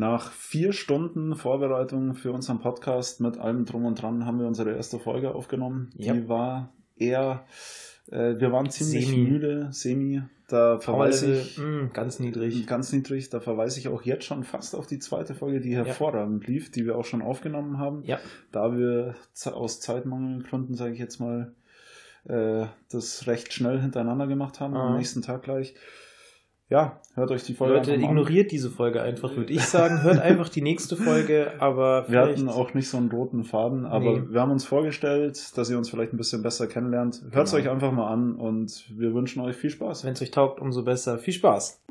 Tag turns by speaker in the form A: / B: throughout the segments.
A: Nach vier Stunden Vorbereitung für unseren Podcast mit allem Drum und Dran haben wir unsere erste Folge aufgenommen. Ja. Die war eher, äh, wir waren ziemlich semi. müde, semi. Da verweise ich mh,
B: mm, ganz niedrig.
A: Ganz niedrig. Da verweise ich auch jetzt schon fast auf die zweite Folge, die hervorragend ja. lief, die wir auch schon aufgenommen haben. Ja. Da wir aus Zeitmangelgründen, sage ich jetzt mal, äh, das recht schnell hintereinander gemacht haben, Aha. am nächsten Tag gleich ja, hört euch die Folge
B: Leute, ignoriert an. diese Folge einfach, würde ich sagen. Hört einfach die nächste Folge, aber
A: Wir hatten auch nicht so einen roten Faden, aber nee. wir haben uns vorgestellt, dass ihr uns vielleicht ein bisschen besser kennenlernt. Hört es genau. euch einfach mal an und wir wünschen euch viel Spaß.
B: Wenn es euch taugt, umso besser. Viel Spaß!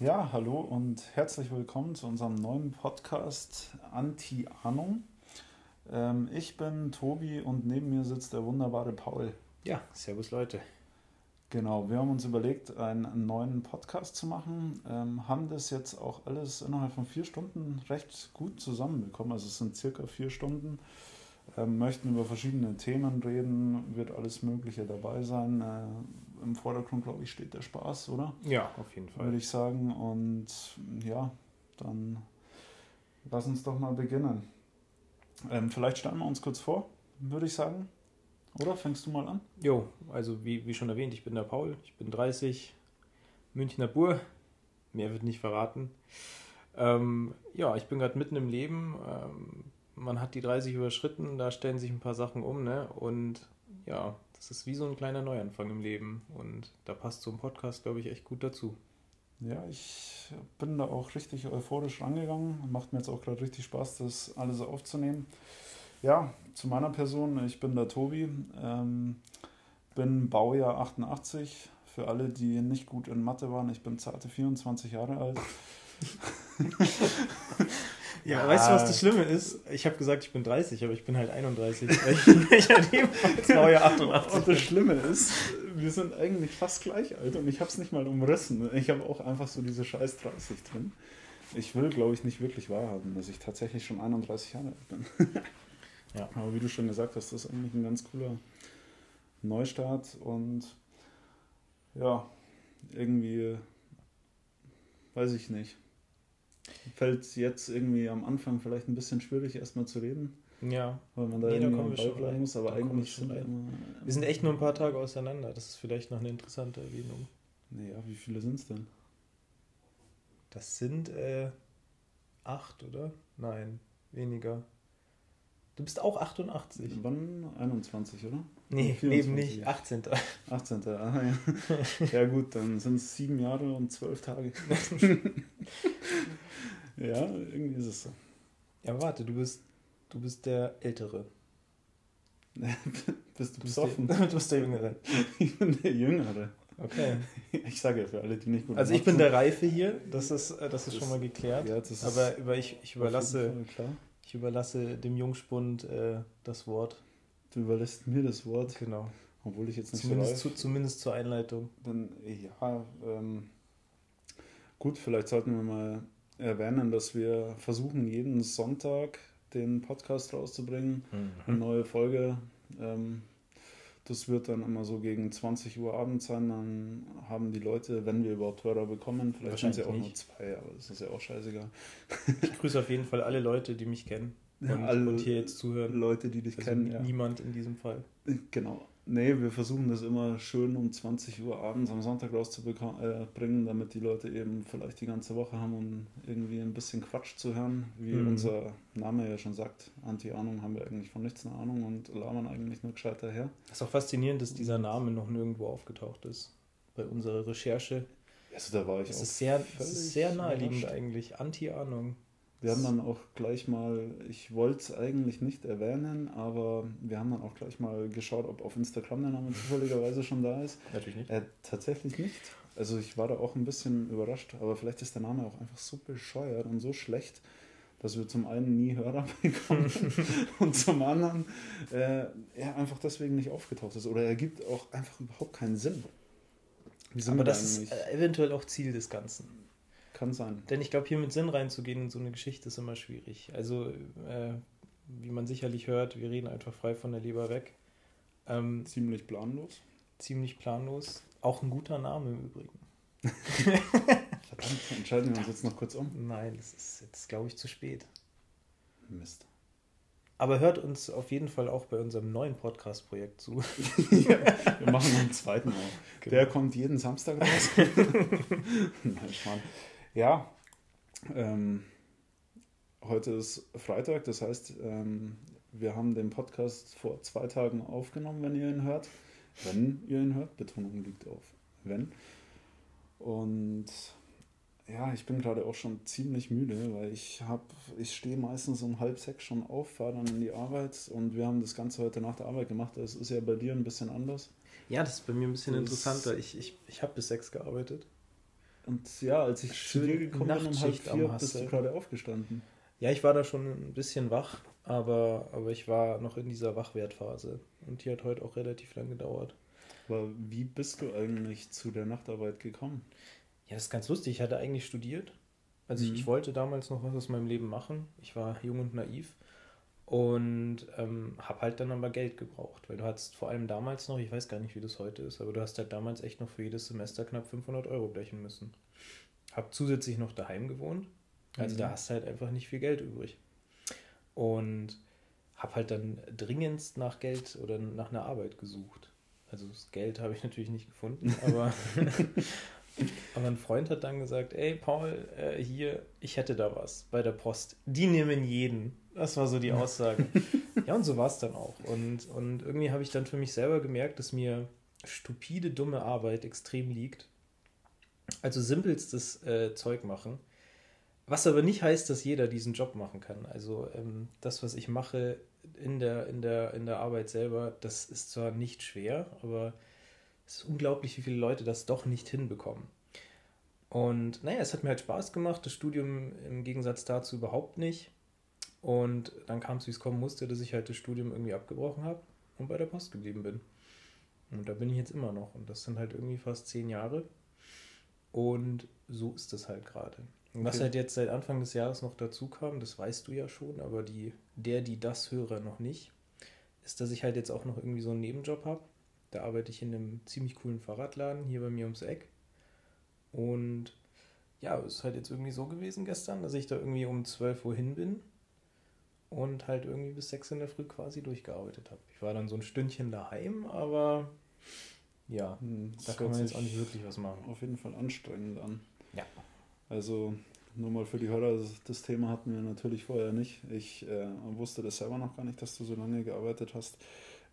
A: Ja, hallo und herzlich willkommen zu unserem neuen Podcast Anti-Ahnung. Ähm, ich bin Tobi und neben mir sitzt der wunderbare Paul.
B: Ja, servus Leute.
A: Genau, wir haben uns überlegt, einen neuen Podcast zu machen, ähm, haben das jetzt auch alles innerhalb von vier Stunden recht gut zusammenbekommen. Also es sind circa vier Stunden. Ähm, möchten über verschiedene Themen reden, wird alles Mögliche dabei sein. Äh, Im Vordergrund, glaube ich, steht der Spaß, oder?
B: Ja, auf jeden Fall.
A: Würde ich sagen. Und ja, dann lass uns doch mal beginnen. Ähm, vielleicht stellen wir uns kurz vor, würde ich sagen. Oder fängst du mal an?
B: Jo, also wie, wie schon erwähnt, ich bin der Paul, ich bin 30, Münchner Bur, mehr wird nicht verraten. Ähm, ja, ich bin gerade mitten im Leben. Ähm, man hat die 30 überschritten, da stellen sich ein paar Sachen um, ne? Und ja, das ist wie so ein kleiner Neuanfang im Leben. Und da passt so ein Podcast, glaube ich, echt gut dazu.
A: Ja, ich bin da auch richtig euphorisch rangegangen. Macht mir jetzt auch gerade richtig Spaß, das alles aufzunehmen. Ja, zu meiner Person. Ich bin der Tobi, ähm, bin Baujahr 88. Für alle, die nicht gut in Mathe waren, ich bin zarte 24 Jahre alt.
B: ja, ja, weißt du, was das Schlimme ist? Ich habe gesagt, ich bin 30, aber ich bin halt 31. ich, ebenfalls
A: Baujahr 88. Und das Schlimme ist, wir sind eigentlich fast gleich alt und ich habe es nicht mal umrissen. Ich habe auch einfach so diese scheiß 30 drin. Ich will, glaube ich, nicht wirklich wahrhaben, dass ich tatsächlich schon 31 Jahre alt bin. Ja. Aber wie du schon gesagt hast, das ist eigentlich ein ganz cooler Neustart und ja, irgendwie weiß ich nicht. Fällt jetzt irgendwie am Anfang vielleicht ein bisschen schwierig, erstmal zu reden. Ja. Weil man da nee, irgendwie
B: da Ball bleiben muss, aber eigentlich sind wir immer, Wir sind echt nur ein paar Tage auseinander. Das ist vielleicht noch eine interessante Erwähnung.
A: Naja, wie viele sind es denn?
B: Das sind äh, acht, oder? Nein, weniger. Du bist auch 88.
A: Wann? 21, oder?
B: Nee, eben nicht. 18.
A: 18. Ah, ja. ja gut, dann sind es sieben Jahre und zwölf Tage. ja, irgendwie ist es so.
B: Ja, aber warte, du bist, du bist der Ältere.
A: bist du besoffen?
B: Der, du bist der Jüngere.
A: ich bin der Jüngere. Okay. Ich sage ja für alle, die nicht
B: gut Also ich bin der Reife hier, das ist, äh, das ist schon mal geklärt. Ja, aber über, ich, ich überlasse ich überlasse dem Jungspund äh, das Wort.
A: Du überlässt mir das Wort.
B: Genau.
A: Obwohl ich jetzt nicht
B: zumindest so zu, Zumindest zur Einleitung.
A: Dann, ja, ähm, gut, vielleicht sollten wir mal erwähnen, dass wir versuchen, jeden Sonntag den Podcast rauszubringen. Mhm. Eine neue Folge. Ähm, das wird dann immer so gegen 20 Uhr abends sein. Dann haben die Leute, wenn wir überhaupt Hörer bekommen, vielleicht sind es ja auch nicht. nur zwei, aber das ist ja auch scheißegal.
B: Ich grüße auf jeden Fall alle Leute, die mich kennen und, ja, alle und hier jetzt zuhören.
A: Leute, die dich also kennen. Ja.
B: Niemand in diesem Fall.
A: Genau. Nee, wir versuchen das immer schön um 20 Uhr abends am Sonntag rauszubringen, damit die Leute eben vielleicht die ganze Woche haben, um irgendwie ein bisschen Quatsch zu hören. Wie mhm. unser Name ja schon sagt, Anti-Ahnung haben wir eigentlich von nichts eine Ahnung und labern eigentlich nur gescheit daher.
B: Das ist auch faszinierend, dass dieser Name noch nirgendwo aufgetaucht ist. Bei unserer Recherche.
A: Also da war ich
B: das auch ist sehr, das ist sehr naheliegend eigentlich. Anti-Ahnung.
A: Wir haben dann auch gleich mal, ich wollte es eigentlich nicht erwähnen, aber wir haben dann auch gleich mal geschaut, ob auf Instagram der Name zufälligerweise schon da ist.
B: Natürlich nicht.
A: Äh, tatsächlich nicht. Also ich war da auch ein bisschen überrascht, aber vielleicht ist der Name auch einfach so bescheuert und so schlecht, dass wir zum einen nie Hörer bekommen und zum anderen äh, er einfach deswegen nicht aufgetaucht ist. Oder er gibt auch einfach überhaupt keinen Sinn.
B: aber das ist äh, eventuell auch Ziel des Ganzen.
A: Kann sein.
B: Denn ich glaube, hier mit Sinn reinzugehen in so eine Geschichte ist immer schwierig. Also, äh, wie man sicherlich hört, wir reden einfach frei von der Leber weg.
A: Ähm, ziemlich planlos.
B: Ziemlich planlos. Auch ein guter Name im Übrigen.
A: Verdammt, entscheiden wir uns jetzt noch kurz um.
B: Nein, das ist jetzt, glaube ich, zu spät.
A: Mist.
B: Aber hört uns auf jeden Fall auch bei unserem neuen Podcast-Projekt zu.
A: ja, wir machen einen zweiten auf. Genau. Der kommt jeden Samstag raus. Nein, Schmarrn. Ja, ähm, heute ist Freitag, das heißt, ähm, wir haben den Podcast vor zwei Tagen aufgenommen, wenn ihr ihn hört. Wenn ihr ihn hört, Betonung liegt auf wenn. Und ja, ich bin gerade auch schon ziemlich müde, weil ich habe, ich stehe meistens um halb sechs schon auf, fahre dann in die Arbeit und wir haben das Ganze heute nach der Arbeit gemacht. Das ist ja bei dir ein bisschen anders.
B: Ja, das ist bei mir ein bisschen das interessanter. Ich, ich, ich habe bis sechs gearbeitet.
A: Und ja, als ich zu dir gekommen bin um halb vier, bist du gerade aufgestanden.
B: Ja, ich war da schon ein bisschen wach, aber, aber ich war noch in dieser Wachwertphase. Und die hat heute auch relativ lang gedauert.
A: Aber wie bist du eigentlich zu der Nachtarbeit gekommen?
B: Ja, das ist ganz lustig. Ich hatte eigentlich studiert. Also mhm. ich, ich, wollte damals noch was aus meinem Leben machen. Ich war jung und naiv und ähm, habe halt dann aber Geld gebraucht, weil du hattest vor allem damals noch, ich weiß gar nicht, wie das heute ist, aber du hast halt damals echt noch für jedes Semester knapp 500 Euro blechen müssen. Hab zusätzlich noch daheim gewohnt, also mhm. da hast du halt einfach nicht viel Geld übrig. Und habe halt dann dringendst nach Geld oder nach einer Arbeit gesucht. Also das Geld habe ich natürlich nicht gefunden, aber, aber ein Freund hat dann gesagt, ey Paul, äh, hier, ich hätte da was bei der Post. Die nehmen jeden. Das war so die Aussage. ja, und so war es dann auch. Und, und irgendwie habe ich dann für mich selber gemerkt, dass mir stupide, dumme Arbeit extrem liegt. Also simpelstes äh, Zeug machen. Was aber nicht heißt, dass jeder diesen Job machen kann. Also ähm, das, was ich mache, in der, in, der, in der Arbeit selber, das ist zwar nicht schwer, aber es ist unglaublich, wie viele Leute das doch nicht hinbekommen. Und naja, es hat mir halt Spaß gemacht, das Studium im Gegensatz dazu überhaupt nicht. Und dann kam es, wie es kommen musste, dass ich halt das Studium irgendwie abgebrochen habe und bei der Post geblieben bin. Und da bin ich jetzt immer noch. Und das sind halt irgendwie fast zehn Jahre. Und so ist es halt gerade. Okay. Was halt jetzt seit Anfang des Jahres noch dazu kam, das weißt du ja schon, aber die, der, die das höre, noch nicht, ist, dass ich halt jetzt auch noch irgendwie so einen Nebenjob habe. Da arbeite ich in einem ziemlich coolen Fahrradladen hier bei mir ums Eck. Und ja, es ist halt jetzt irgendwie so gewesen gestern, dass ich da irgendwie um 12 Uhr hin bin und halt irgendwie bis 6 in der Früh quasi durchgearbeitet habe. Ich war dann so ein Stündchen daheim, aber ja, hm, da kann man jetzt auch nicht wirklich was machen.
A: Auf jeden Fall anstrengend an.
B: Ja.
A: Also nur mal für die Hörer, das, das Thema hatten wir natürlich vorher nicht. Ich äh, wusste das selber noch gar nicht, dass du so lange gearbeitet hast.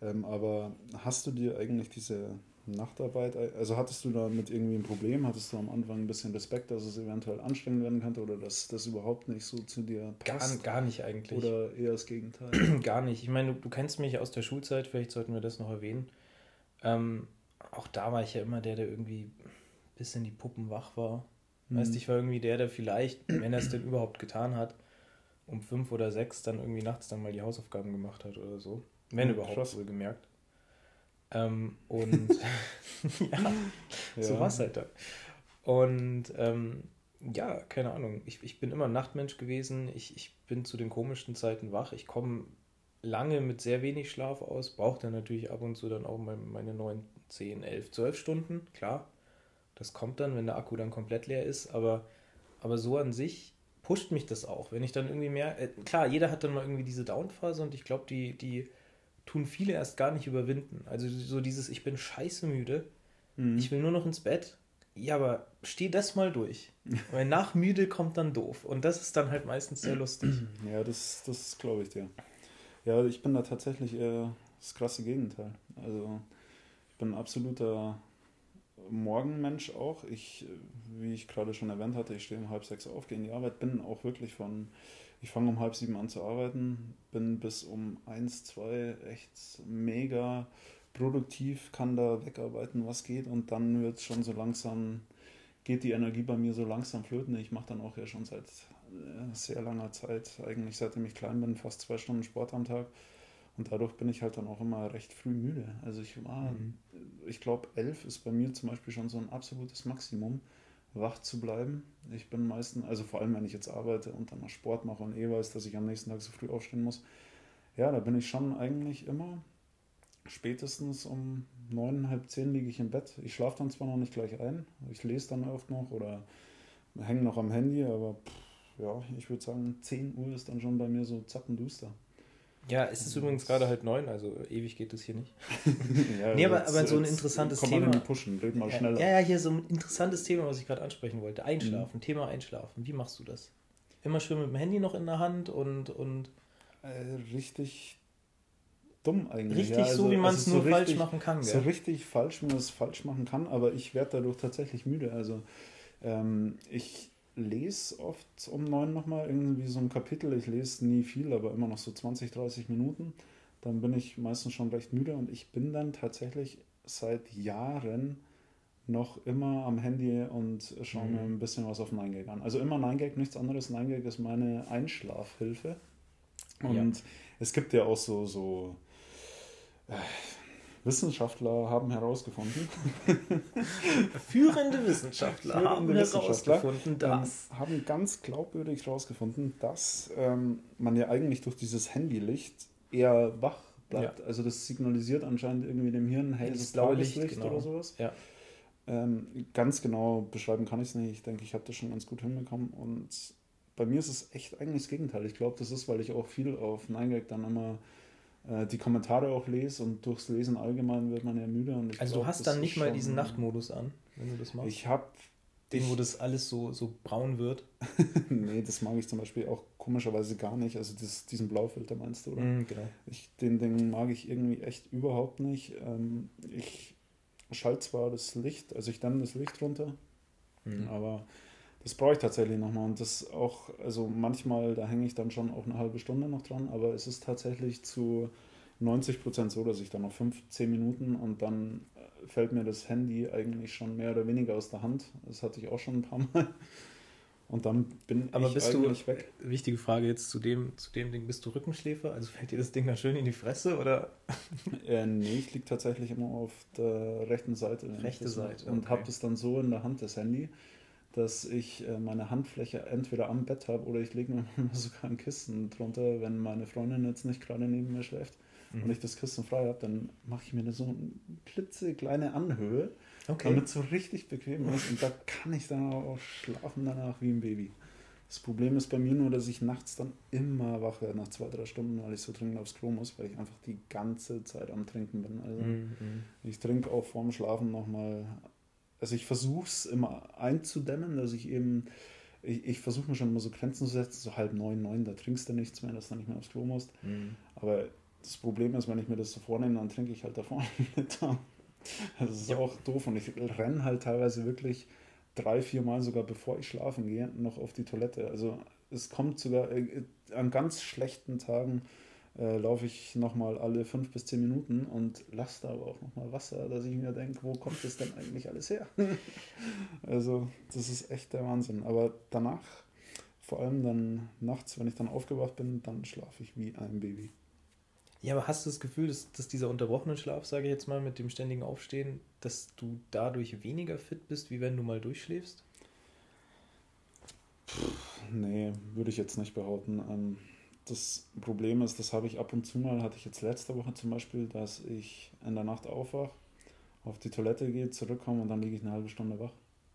A: Ähm, aber hast du dir eigentlich diese Nachtarbeit, also hattest du damit irgendwie ein Problem? Hattest du am Anfang ein bisschen Respekt, dass es eventuell anstrengend werden könnte oder dass das überhaupt nicht so zu dir
B: passt? Gar, gar nicht eigentlich.
A: Oder eher das Gegenteil?
B: gar nicht. Ich meine, du, du, kennst mich aus der Schulzeit, vielleicht sollten wir das noch erwähnen. Ähm, auch da war ich ja immer der, der irgendwie bis in die Puppen wach war Mhm. Weißt ich war irgendwie der, der vielleicht, wenn er es denn überhaupt getan hat, um fünf oder sechs dann irgendwie nachts dann mal die Hausaufgaben gemacht hat oder so. Wenn mhm, überhaupt, wohl gemerkt. Ähm, und ja, ja, so war es halt dann. Und ähm, ja, keine Ahnung. Ich, ich bin immer Nachtmensch gewesen. Ich, ich bin zu den komischsten Zeiten wach. Ich komme lange mit sehr wenig Schlaf aus, brauche dann natürlich ab und zu dann auch meine 9, 10, 11, 12 Stunden, klar. Das kommt dann, wenn der Akku dann komplett leer ist, aber, aber so an sich pusht mich das auch. Wenn ich dann irgendwie mehr, äh, klar, jeder hat dann mal irgendwie diese Downphase und ich glaube, die, die tun viele erst gar nicht überwinden. Also so dieses, ich bin scheiße müde, mhm. ich will nur noch ins Bett. Ja, aber steh das mal durch. Weil nach müde kommt dann doof. Und das ist dann halt meistens sehr lustig.
A: Ja, das, das glaube ich dir. Ja, ich bin da tatsächlich eher das krasse Gegenteil. Also ich bin ein absoluter Morgenmensch auch. Ich, wie ich gerade schon erwähnt hatte, ich stehe um halb sechs auf, gehe in die Arbeit, bin auch wirklich von, ich fange um halb sieben an zu arbeiten, bin bis um eins, zwei echt mega produktiv, kann da wegarbeiten, was geht und dann wird es schon so langsam, geht die Energie bei mir so langsam flöten. Ich mache dann auch ja schon seit äh, sehr langer Zeit, eigentlich seitdem ich klein bin, fast zwei Stunden Sport am Tag. Und dadurch bin ich halt dann auch immer recht früh müde. Also ich war, mhm. ich glaube, elf ist bei mir zum Beispiel schon so ein absolutes Maximum, wach zu bleiben. Ich bin meistens, also vor allem wenn ich jetzt arbeite und dann noch Sport mache und eh weiß, dass ich am nächsten Tag so früh aufstehen muss, ja, da bin ich schon eigentlich immer spätestens um neun, halb zehn liege ich im Bett. Ich schlafe dann zwar noch nicht gleich ein, ich lese dann oft noch oder hänge noch am Handy, aber pff, ja, ich würde sagen, 10 Uhr ist dann schon bei mir so zappenduster.
B: Ja, es ist übrigens gerade halt neun, also ewig geht es hier nicht. ja, nee, aber, aber so ein interessantes komm Thema. Mal pushen, red mal schneller. Ja, ja, hier so ein interessantes Thema, was ich gerade ansprechen wollte. Einschlafen, mhm. Thema Einschlafen. Wie machst du das? Immer schön mit dem Handy noch in der Hand und. und
A: äh, richtig dumm eigentlich.
B: Richtig ja, also, so, wie man es nur so falsch machen kann.
A: Gell? So richtig falsch, wie man es falsch machen kann, aber ich werde dadurch tatsächlich müde. Also ähm, ich lese oft um neun nochmal irgendwie so ein Kapitel. Ich lese nie viel, aber immer noch so 20, 30 Minuten. Dann bin ich meistens schon recht müde und ich bin dann tatsächlich seit Jahren noch immer am Handy und schaue mhm. mir ein bisschen was auf 9gag an. Also immer 9gag, nichts anderes. 9gag ist meine Einschlafhilfe. Und ja. es gibt ja auch so, so äh, Wissenschaftler haben herausgefunden.
B: Führende Wissenschaftler Führende haben Wissenschaftler, herausgefunden,
A: dass. Ähm, haben ganz glaubwürdig herausgefunden, dass ähm, man ja eigentlich durch dieses Handylicht eher wach bleibt. Ja. Also das signalisiert anscheinend irgendwie dem Hirn, hey, das blaue Licht genau. oder sowas. Ja. Ähm, ganz genau beschreiben kann ich es nicht. Ich denke, ich habe das schon ganz gut hinbekommen. Und bei mir ist es echt eigentlich das Gegenteil. Ich glaube, das ist, weil ich auch viel auf 9gag dann immer äh, die Kommentare auch lese und durchs Lesen allgemein wird man ja müde.
B: also glaub, du hast dann nicht mal diesen Nachtmodus an, wenn du das machst?
A: Ich habe
B: den, wo das alles so, so braun wird?
A: nee, das mag ich zum Beispiel auch komischerweise gar nicht. Also das, diesen Blaufilter meinst du, oder? Mm, genau. Ich, den Ding mag ich irgendwie echt überhaupt nicht. Ähm, ich schalte zwar das Licht, also ich dann das Licht runter, mm. aber das brauche ich tatsächlich nochmal. Und das auch, also manchmal, da hänge ich dann schon auch eine halbe Stunde noch dran, aber es ist tatsächlich zu 90 Prozent so, dass ich dann noch 5, 10 Minuten und dann äh, fällt mir das Handy eigentlich schon mehr oder weniger aus der Hand. Das hatte ich auch schon ein paar Mal. Und dann bin
B: Aber ich bist eigentlich du, weg. Wichtige Frage jetzt zu dem, zu dem Ding, bist du Rückenschläfer? Also fällt dir das Ding dann schön in die Fresse oder?
A: Äh, nee, ich liege tatsächlich immer auf der rechten Seite.
B: Rechte Seite.
A: Und okay. habe das dann so in der Hand, das Handy dass ich äh, meine Handfläche entweder am Bett habe oder ich lege mir sogar ein Kissen drunter, wenn meine Freundin jetzt nicht gerade neben mir schläft mhm. und ich das Kissen frei habe, dann mache ich mir so eine klitzekleine Anhöhe, okay. damit es so richtig bequem ist und da kann ich dann auch schlafen danach wie ein Baby. Das Problem ist bei mir nur, dass ich nachts dann immer wach werde nach zwei, drei Stunden, weil ich so dringend aufs Klo muss, weil ich einfach die ganze Zeit am Trinken bin. Also mhm. ich trinke auch vorm Schlafen nochmal also ich versuche es immer einzudämmen, dass ich eben, ich, ich versuche mir schon immer so Grenzen zu setzen, so halb neun, neun, da trinkst du nichts mehr, dass du nicht mehr aufs Klo musst. Mhm. Aber das Problem ist, wenn ich mir das so vornehme, dann trinke ich halt da vorne nicht. Das ist ja. auch doof und ich renne halt teilweise wirklich drei, vier Mal sogar bevor ich schlafen gehe, noch auf die Toilette. Also es kommt sogar äh, an ganz schlechten Tagen äh, laufe ich nochmal alle fünf bis zehn Minuten und lasse da aber auch nochmal Wasser, dass ich mir denke, wo kommt das denn eigentlich alles her? also das ist echt der Wahnsinn. Aber danach, vor allem dann nachts, wenn ich dann aufgewacht bin, dann schlafe ich wie ein Baby.
B: Ja, aber hast du das Gefühl, dass, dass dieser unterbrochene Schlaf, sage ich jetzt mal, mit dem ständigen Aufstehen, dass du dadurch weniger fit bist, wie wenn du mal durchschläfst?
A: Puh, nee, würde ich jetzt nicht behaupten. Ähm, das Problem ist, das habe ich ab und zu mal, hatte ich jetzt letzte Woche zum Beispiel, dass ich in der Nacht aufwache, auf die Toilette gehe, zurückkomme und dann liege ich eine halbe Stunde wach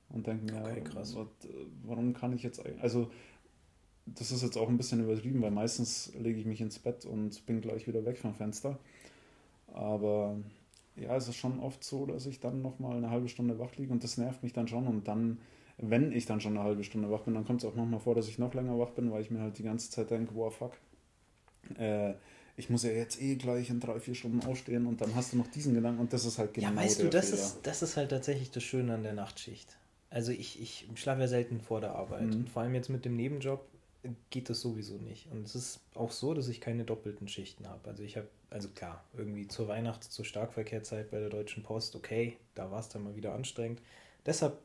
A: und denke mir, okay, krass. Was, warum kann ich jetzt eigentlich, also das ist jetzt auch ein bisschen übertrieben, weil meistens lege ich mich ins Bett und bin gleich wieder weg vom Fenster. Aber ja, es ist schon oft so, dass ich dann nochmal eine halbe Stunde wach liege und das nervt mich dann schon und dann wenn ich dann schon eine halbe Stunde wach bin, dann kommt es auch manchmal vor, dass ich noch länger wach bin, weil ich mir halt die ganze Zeit denke, wow, fuck, äh, ich muss ja jetzt eh gleich in drei, vier Stunden aufstehen und dann hast du noch diesen Gedanken und das ist halt
B: genau Ja, weißt du, das ist, das ist halt tatsächlich das Schöne an der Nachtschicht. Also ich, ich schlafe ja selten vor der Arbeit mhm. und vor allem jetzt mit dem Nebenjob geht das sowieso nicht. Und es ist auch so, dass ich keine doppelten Schichten habe. Also ich habe, also klar, irgendwie zur Weihnachts-, zur Starkverkehrzeit bei der Deutschen Post, okay, da war es dann mal wieder anstrengend. Deshalb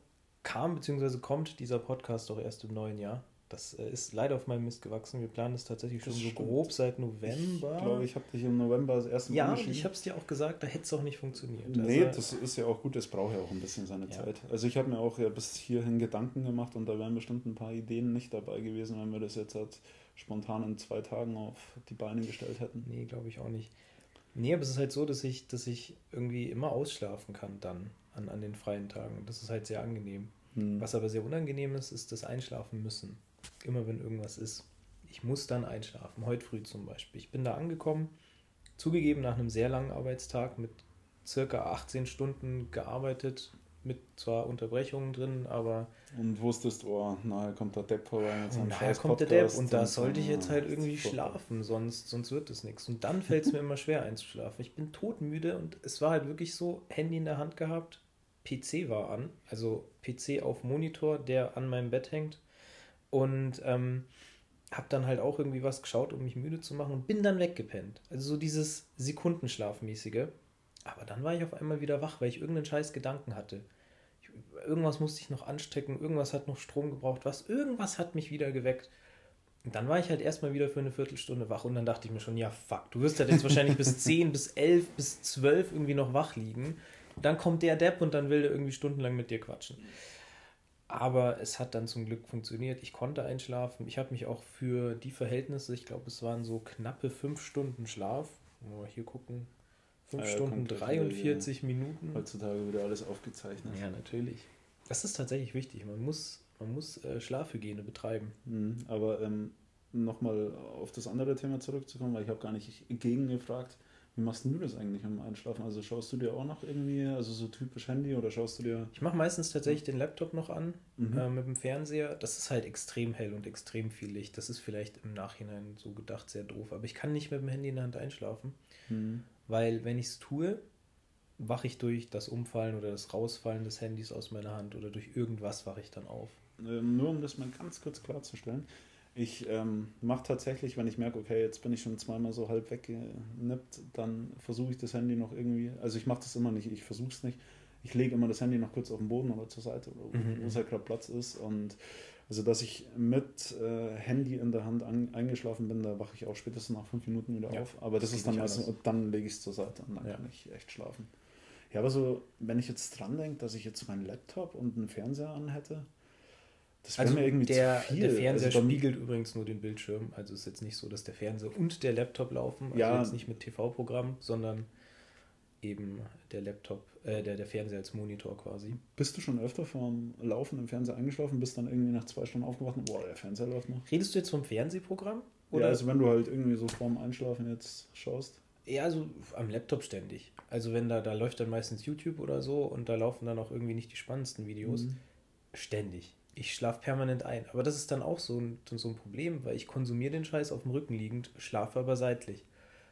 B: kam bzw. kommt dieser Podcast auch erst im neuen Jahr. Das äh, ist leider auf meinem Mist gewachsen. Wir planen es tatsächlich schon das so stimmt. grob seit November.
A: Ich glaube, ich habe dich im November das erste
B: Mal Ja, ich habe es dir auch gesagt, da hätte es auch nicht funktioniert.
A: Nee, also, das ist ja auch gut, es braucht ja auch ein bisschen seine ja. Zeit. Also ich habe mir auch ja bis hierhin Gedanken gemacht und da wären bestimmt ein paar Ideen nicht dabei gewesen, wenn wir das jetzt halt spontan in zwei Tagen auf die Beine gestellt hätten.
B: Nee, glaube ich auch nicht. Nee, aber es ist halt so, dass ich, dass ich irgendwie immer ausschlafen kann dann an, an den freien Tagen. Das ist halt sehr angenehm.
A: Hm.
B: Was aber sehr unangenehm ist, ist das Einschlafen müssen. Immer wenn irgendwas ist. Ich muss dann einschlafen. Heute früh zum Beispiel. Ich bin da angekommen, zugegeben nach einem sehr langen Arbeitstag mit circa 18 Stunden gearbeitet, mit zwar Unterbrechungen drin, aber
A: Und wusstest, oh, nachher kommt der Depp vorbei mit
B: und
A: scheiß
B: kommt der Depp
A: Podcast
B: und da sollte ich jetzt halt irgendwie schlafen, sonst, sonst wird es nichts. Und dann fällt es mir immer schwer einzuschlafen. Ich bin todmüde und es war halt wirklich so, Handy in der Hand gehabt, PC war an, also PC auf Monitor, der an meinem Bett hängt und ähm, habe dann halt auch irgendwie was geschaut, um mich müde zu machen und bin dann weggepennt. Also so dieses Sekundenschlafmäßige. Aber dann war ich auf einmal wieder wach, weil ich irgendeinen scheiß Gedanken hatte. Ich, irgendwas musste ich noch anstecken, irgendwas hat noch Strom gebraucht, was, irgendwas hat mich wieder geweckt. Und dann war ich halt erstmal wieder für eine Viertelstunde wach und dann dachte ich mir schon, ja fuck, du wirst halt jetzt wahrscheinlich bis 10, bis 11, bis 12 irgendwie noch wach liegen. Dann kommt der Depp und dann will er irgendwie stundenlang mit dir quatschen. Aber es hat dann zum Glück funktioniert. Ich konnte einschlafen. Ich habe mich auch für die Verhältnisse, ich glaube, es waren so knappe fünf Stunden Schlaf. Mal hier gucken. Fünf
A: Ah ja,
B: Stunden,
A: kommt gleich
B: 43 Minuten.
A: Heutzutage wieder alles aufgezeichnet.
B: Ja, natürlich. Das ist tatsächlich wichtig. Man muss, man muss äh, Schlafhygiene betreiben.
A: Mhm, aber ähm, nochmal auf das andere Thema zurückzukommen, weil ich habe gar nicht gegengefragt. Wie machst denn du das eigentlich im Einschlafen? Also schaust du dir auch noch irgendwie, also so typisch Handy oder schaust du dir.
B: Ich mache meistens tatsächlich den Laptop noch an
A: Mhm.
B: äh, mit dem Fernseher. Das ist halt extrem hell und extrem viel Licht. Das ist vielleicht im Nachhinein so gedacht sehr doof. Aber ich kann nicht mit dem Handy in der Hand einschlafen,
A: Mhm.
B: weil wenn ich es tue, wache ich durch das Umfallen oder das Rausfallen des Handys aus meiner Hand oder durch irgendwas wache ich dann auf.
A: Ähm, nur um das mal ganz kurz klarzustellen. Ich ähm, mache tatsächlich, wenn ich merke, okay, jetzt bin ich schon zweimal so halb weggenippt, dann versuche ich das Handy noch irgendwie, also ich mache das immer nicht, ich versuche es nicht. Ich lege immer das Handy noch kurz auf den Boden oder zur Seite, oder wo
B: Mhm.
A: es halt gerade Platz ist. Und also, dass ich mit äh, Handy in der Hand an, eingeschlafen bin, da wache ich auch spätestens nach fünf Minuten wieder
B: Ja,
A: auf. Aber das,
B: das
A: ist dann meistens, und dann lege ich es zur Seite und dann
B: Ja.
A: kann ich echt schlafen. Ja, aber so, wenn ich jetzt dran denke, dass ich jetzt meinen Laptop und einen Fernseher an hätte, das wäre
B: Also
A: mir irgendwie
B: der,
A: zu viel.
B: der Fernseher
A: also
B: spiegelt übrigens nur den Bildschirm. Also ist jetzt nicht so, dass der Fernseher und der Laptop laufen. Also
A: Ja.
B: jetzt nicht mit TV-Programm, sondern eben der Laptop, äh, der, der Fernseher als Monitor quasi.
A: Bist du schon öfter vorm Laufen im Fernseher eingeschlafen, bist dann irgendwie nach zwei Stunden aufgewacht und boah, der Fernseher läuft noch?
B: Redest du jetzt vom Fernsehprogramm?
A: ja, also wenn du halt irgendwie so vorm Einschlafen jetzt schaust.
B: Ja, also am Laptop ständig. Also wenn da, da läuft dann meistens YouTube oder so und da laufen dann auch irgendwie nicht die spannendsten Videos.
A: Mhm.
B: Ständig. Ich schlafe permanent ein. Aber das ist dann auch so ein, so ein Problem, weil ich konsumiere den Scheiß auf dem Rücken liegend, schlafe aber seitlich.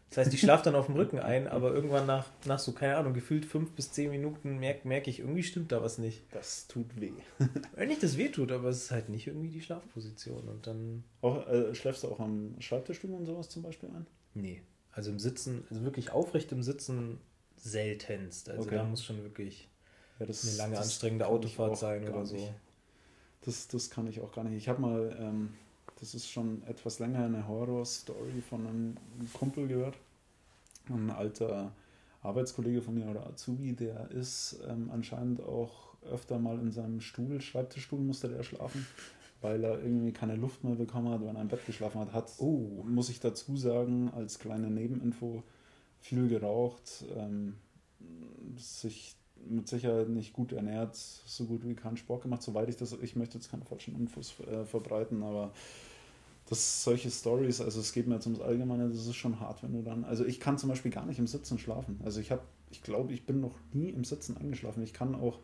B: Das heißt, ich schlafe dann auf dem Rücken ein, aber irgendwann nach, nach so, keine Ahnung, gefühlt fünf bis zehn Minuten merke merk ich, irgendwie stimmt da was nicht.
A: Das tut weh.
B: Wenn nicht das weh tut, aber es ist halt nicht irgendwie die Schlafposition. Und dann,
A: Auch, äh, schläfst du auch am Schreibtischstuhl und sowas zum Beispiel ein?
B: nee. Also im Sitzen, also wirklich aufrecht im Sitzen seltenst. Also
A: Okay.
B: da muss schon wirklich
A: Ja, das,
B: eine lange anstrengende Autofahrt sein oder so.
A: nicht. Das, das kann ich auch gar nicht. Ich habe mal, ähm, das ist schon etwas länger, eine Horror-Story von einem Kumpel gehört. Ein alter Arbeitskollege von mir oder Azubi, der ist ähm, anscheinend auch öfter mal in seinem Stuhl, Schreibtischstuhl musste der schlafen, weil er irgendwie keine Luft mehr bekommen hat, wenn er im Bett geschlafen hat. Hat,
B: Oh.
A: muss ich dazu sagen, als kleine Nebeninfo, viel geraucht, ähm, sich mit Sicherheit nicht gut ernährt, so gut wie keinen Sport gemacht, soweit ich das, ich möchte jetzt keine falschen Infos äh, verbreiten, aber das solche Stories, also es geht mir jetzt ums Allgemeine, das ist schon hart, wenn du dann, also ich kann zum Beispiel gar nicht im Sitzen schlafen. Also ich habe, ich glaube, ich bin noch nie im Sitzen eingeschlafen. Ich kann auch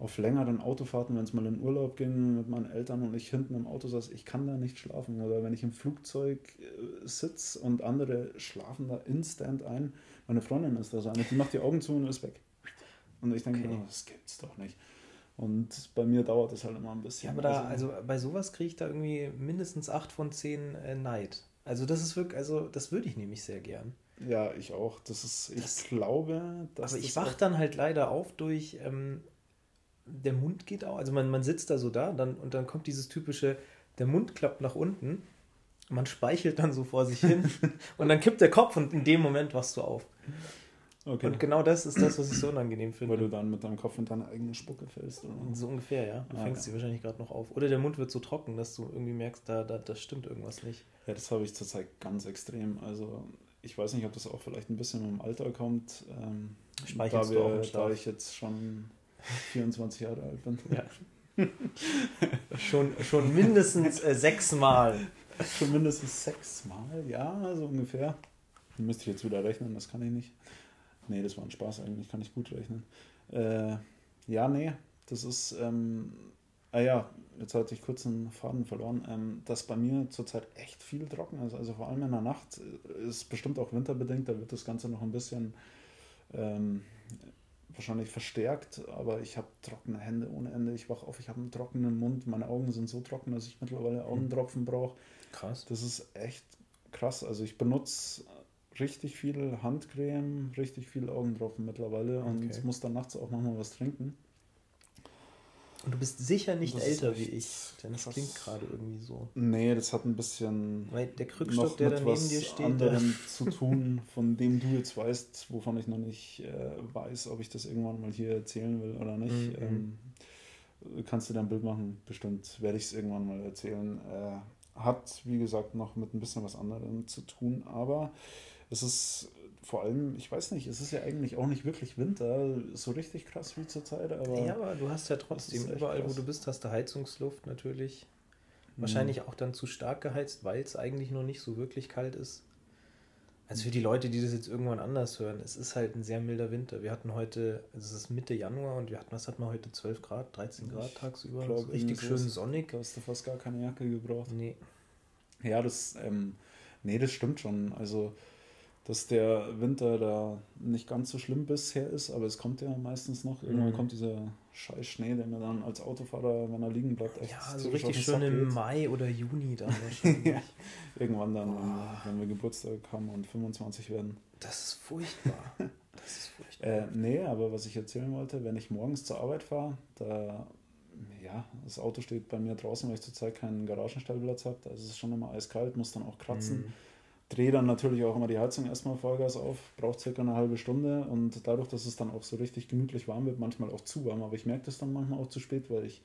A: auf längeren Autofahrten, wenn es mal in Urlaub ging mit meinen Eltern und ich hinten im Auto saß, ich kann da nicht schlafen. Oder wenn ich im Flugzeug äh, sitze und andere schlafen da instant ein. Meine Freundin ist da so eine, die macht die Augen zu und ist weg. Und ich denke,
B: Okay.
A: oh, das gibt's doch nicht. Und bei mir dauert es halt immer ein bisschen.
B: Ja, aber da, also bei sowas kriege ich da irgendwie mindestens 8 von 10 äh, Neid. Also das ist wirklich, also das würde ich nämlich sehr gern.
A: Ja, ich auch. Das ist, ich
B: Das-
A: glaube, dass
B: Aber ich
A: das
B: wach dann halt leider auf durch, ähm, der Mund geht auch, also man, man sitzt da so da dann, und dann kommt dieses typische, der Mund klappt nach unten, man speichelt dann so vor sich hin und dann kippt der Kopf und in dem Moment wachst du auf.
A: Okay.
B: Und genau das ist das, was ich so unangenehm
A: Weil du
B: finde.
A: dann mit deinem Kopf in deine eigene Spucke fällst. Oder?
B: So ungefähr, ja. Du
A: Ah,
B: fängst
A: ja.
B: sie wahrscheinlich gerade noch auf. Oder der Mund wird so trocken, dass du irgendwie merkst, da, da, da stimmt irgendwas nicht.
A: Ja, das habe ich zurzeit ganz extrem. Also ich weiß nicht, ob das auch vielleicht ein bisschen im Alter kommt. Ähm, da, wir, da ich jetzt schon 24 Jahre alt bin.
B: Ja. schon, schon mindestens äh, sechsmal.
A: Schon mindestens sechsmal, ja, so ungefähr. Müsste ich jetzt wieder rechnen, das kann ich nicht. Nee, das war ein Spaß eigentlich, kann ich gut rechnen. Äh, ja, nee, das ist, ähm, ah ja, jetzt hatte ich kurz einen Faden verloren, ähm, dass bei mir zurzeit echt viel trocken ist. Also vor allem in der Nacht ist bestimmt auch winterbedingt, da wird das Ganze noch ein bisschen ähm, wahrscheinlich verstärkt, aber ich habe trockene Hände ohne Ende. Ich wache auf, ich habe einen trockenen Mund, meine Augen sind so trocken, dass ich mittlerweile Augentropfen brauche. Krass. Das ist echt krass. Also ich benutze richtig viel Handcreme, richtig viel Augentropfen mittlerweile okay. und muss dann nachts auch nochmal was trinken.
B: Und du bist sicher nicht das älter wie ich, denn das klingt gerade irgendwie so.
A: Nee, das hat ein bisschen Weil der Krückstock, der da neben dir steht, anderem zu tun, von dem du jetzt weißt, wovon ich noch nicht äh, weiß, ob ich das irgendwann mal hier erzählen will oder nicht. Mhm. Ähm, kannst du dir ein Bild machen? Bestimmt werde ich es irgendwann mal erzählen. Äh, hat, wie gesagt, noch mit ein bisschen was anderem zu tun, aber es ist vor allem, ich weiß nicht, es ist ja eigentlich auch nicht wirklich Winter, so richtig krass wie zur Zeit, aber.
B: Ja, aber du hast ja trotzdem überall, krass. wo du bist, hast du Heizungsluft natürlich. Mhm. Wahrscheinlich auch dann zu stark geheizt, weil es eigentlich noch nicht so wirklich kalt ist. Also für die Leute, die das jetzt irgendwann anders hören, es ist halt ein sehr milder Winter. Wir hatten heute, also es ist Mitte Januar und wir hatten, was hatten wir heute, 12 Grad, 13 Grad tagsüber. Glaub,
A: richtig schön sonnig. Da hast du fast gar keine Jacke gebraucht. Nee. Ja, das, ähm, nee, das stimmt schon. Also dass der Winter da nicht ganz so schlimm bisher ist, aber es kommt ja meistens noch. Irgendwann mhm. kommt dieser scheiß Schnee, der mir dann als Autofahrer, wenn er liegen bleibt, echt Ja, so richtig
B: schön im Mai oder Juni dann wahrscheinlich. ja,
A: irgendwann dann, wenn, wenn, wir Geburtstag haben und 25 werden.
B: Das ist furchtbar. Das ist
A: furchtbar. äh, nee, aber was ich erzählen wollte, wenn ich morgens zur Arbeit fahre, da ja, das Auto steht bei mir draußen, weil ich zurzeit keinen Garagenstellplatz habe. Da ist es schon immer eiskalt, muss dann auch kratzen. Mhm drehe dann natürlich auch immer die Heizung erstmal Vollgas auf, braucht circa eine halbe Stunde und dadurch, dass es dann auch so richtig gemütlich warm wird, manchmal auch zu warm, aber ich merke das dann manchmal auch zu spät, weil ich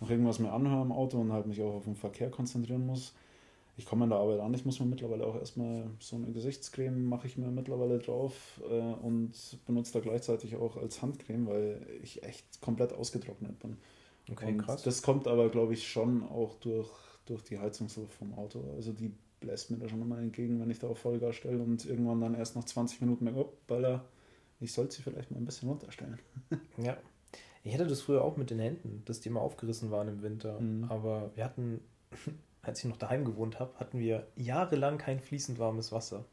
A: noch irgendwas mehr anhöre im Auto und halt mich auch auf den Verkehr konzentrieren muss. Ich komme in der Arbeit an, ich muss mir mittlerweile auch erstmal so eine Gesichtscreme mache ich mir mittlerweile drauf äh, und benutze da gleichzeitig auch als Handcreme, weil ich echt komplett ausgetrocknet bin. Okay, und krass. Das kommt aber, glaube ich, schon auch durch, durch die Heizungsluft vom Auto. Also die bläst mir da schon mal entgegen, wenn ich da auf Vollgas stelle und irgendwann dann erst nach 20 Minuten merke, oh, Baller, ich sollte sie vielleicht mal ein bisschen runterstellen.
B: ja. Ich hatte das früher auch mit den Händen, dass die immer aufgerissen waren im Winter. Mhm. Aber wir hatten, als ich noch daheim gewohnt habe, hatten wir jahrelang kein fließend warmes Wasser.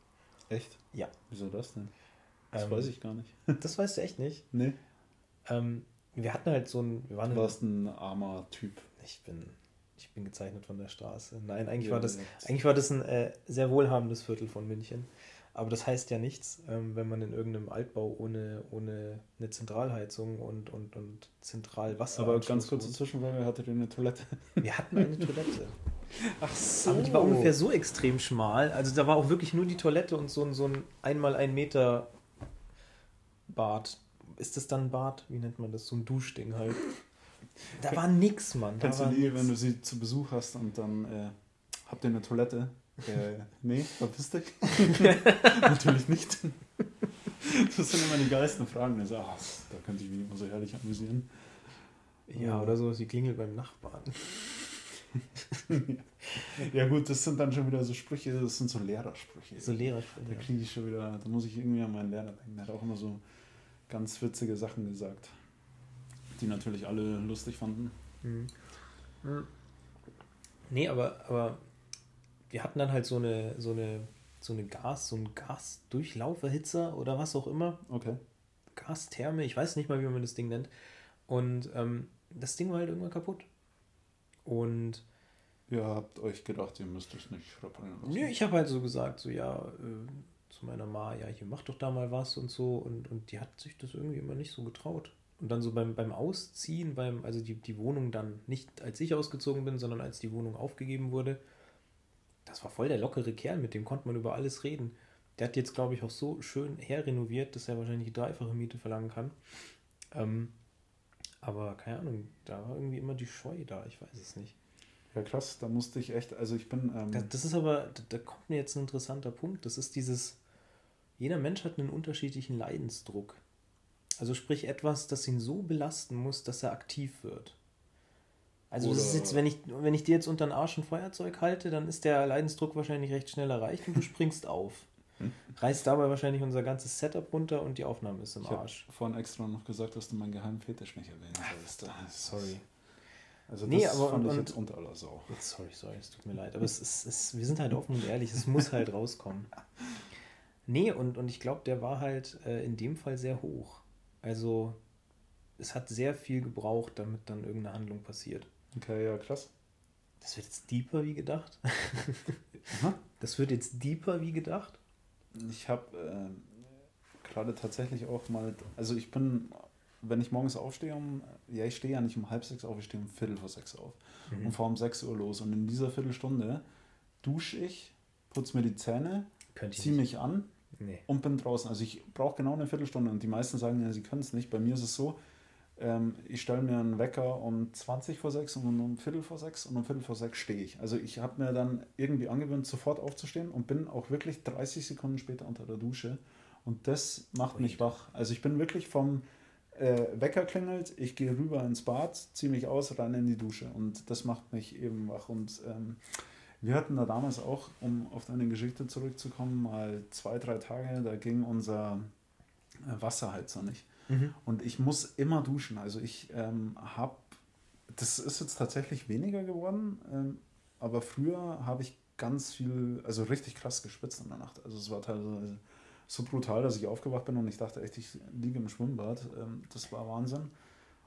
A: Echt?
B: Ja.
A: Wieso das denn? Das ähm, weiß ich gar nicht.
B: Das weißt du echt nicht? Nee. Ähm, wir hatten halt so ein. Wir waren
A: du warst ein armer Typ.
B: Ich bin ich bin gezeichnet von der Straße. Nein, eigentlich, ja, war, das, eigentlich war das ein äh, sehr wohlhabendes Viertel von München. Aber das heißt ja nichts, ähm, wenn man in irgendeinem Altbau ohne, ohne eine Zentralheizung und, und, und Zentralwasser.
A: Aber ganz kurze Zwischenfrage, hattet ihr eine Toilette?
B: Wir hatten eine Toilette. Ach so. Aber die war ungefähr so extrem schmal. Also da war auch wirklich nur die Toilette und so ein, so ein einmal ein Meter Bad. Ist das dann ein Bad? Wie nennt man das? So ein Duschding halt. Da war nix, Mann. Da
A: Kennst du nie, wenn du sie zu Besuch hast und dann äh, habt ihr eine Toilette? Äh, nee, verpiss dich. Natürlich nicht. Das sind immer die geilsten Fragen. Also, ach, da könnte ich mich immer so herrlich amüsieren.
B: Ja, oder so, sie klingelt beim Nachbarn.
A: ja gut, das sind dann schon wieder so Sprüche, das sind so Lehrersprüche.
B: So Lehrersprüche.
A: Da kriege ich schon wieder, da muss ich irgendwie an meinen Lehrer denken. Der hat auch immer so ganz witzige Sachen gesagt die natürlich alle lustig fanden. Mhm.
B: Mhm. Nee, aber, aber wir hatten dann halt so eine, so eine, so eine Gas, so ein Gasdurchlauferhitzer oder was auch immer. Okay. Gastherme, ich weiß nicht mal, wie man das Ding nennt. Und ähm, das Ding war halt irgendwann kaputt. Und
A: Ihr habt euch gedacht, ihr müsst es nicht reparieren
B: lassen. Nee, ich habe halt so gesagt, so ja, äh, zu meiner Ma, ja, hier mach doch da mal was und so. Und, und die hat sich das irgendwie immer nicht so getraut. Und dann so beim, beim Ausziehen, beim, also die, die Wohnung dann nicht als ich ausgezogen bin, sondern als die Wohnung aufgegeben wurde, das war voll der lockere Kerl, mit dem konnte man über alles reden. Der hat jetzt, glaube ich, auch so schön herrenoviert, dass er wahrscheinlich die dreifache Miete verlangen kann. Ähm, aber keine Ahnung, da war irgendwie immer die Scheu da, ich weiß es nicht.
A: Ja, krass, da musste ich echt, also ich bin. Ähm
B: das, das, ist aber, da, da kommt mir jetzt ein interessanter Punkt. Das ist dieses, jeder Mensch hat einen unterschiedlichen Leidensdruck. Also sprich etwas, das ihn so belasten muss, dass er aktiv wird. Also das ist jetzt, wenn ich, wenn ich dir jetzt unter den Arsch ein Feuerzeug halte, dann ist der Leidensdruck wahrscheinlich recht schnell erreicht und du springst auf. Hm? Reißt dabei wahrscheinlich unser ganzes Setup runter und die Aufnahme ist im
A: ich Arsch. Ich vorhin extra noch gesagt, dass du meinen geheimen Fetisch nicht erwähnen sollst. Sorry.
B: Also das nee, aber, fand und, ich jetzt unter aller Sau. Sorry, sorry, es tut mir leid. Aber es ist, es, wir sind halt offen und ehrlich, es muss halt rauskommen. Nee, und, und ich glaube, der war halt äh, in dem Fall sehr hoch. Also es hat sehr viel gebraucht, damit dann irgendeine Handlung passiert.
A: Okay, ja, krass.
B: Das wird jetzt deeper wie gedacht. das wird jetzt deeper wie gedacht.
A: Ich habe äh, gerade tatsächlich auch mal, also ich bin wenn ich morgens aufstehe, um, ja, ich stehe ja nicht um halb sechs auf, ich stehe um Viertel vor sechs auf mhm. und fahre um sechs Uhr los. Und in dieser Viertelstunde dusche ich, putze mir die Zähne, ziehe mich an nee. und bin draußen. Also ich brauche genau eine Viertelstunde und die meisten sagen ja, sie können es nicht. Bei mir ist es so, ähm, ich stelle mir einen Wecker um 20 vor sechs und um Viertel vor sechs und um Viertel vor sechs stehe ich. Also ich habe mir dann irgendwie angewöhnt, sofort aufzustehen und bin auch wirklich 30 Sekunden später unter der Dusche. Und das macht Ui. mich wach. Also ich bin wirklich vom äh, Wecker klingelt, ich gehe rüber ins Bad, ziehe mich aus, rein in die Dusche und das macht mich eben wach. Und ähm, wir hatten da damals auch, um auf deine Geschichte zurückzukommen, mal zwei, drei Tage, da ging unser äh, Wasserheizer nicht. Mhm. Und ich muss immer duschen. Also ich ähm, habe, das ist jetzt tatsächlich weniger geworden, ähm, aber früher habe ich ganz viel, also richtig krass gespitzt in der Nacht. Also es war teilweise so brutal, dass ich aufgewacht bin und ich dachte echt, ich liege im Schwimmbad. Ähm, das war Wahnsinn.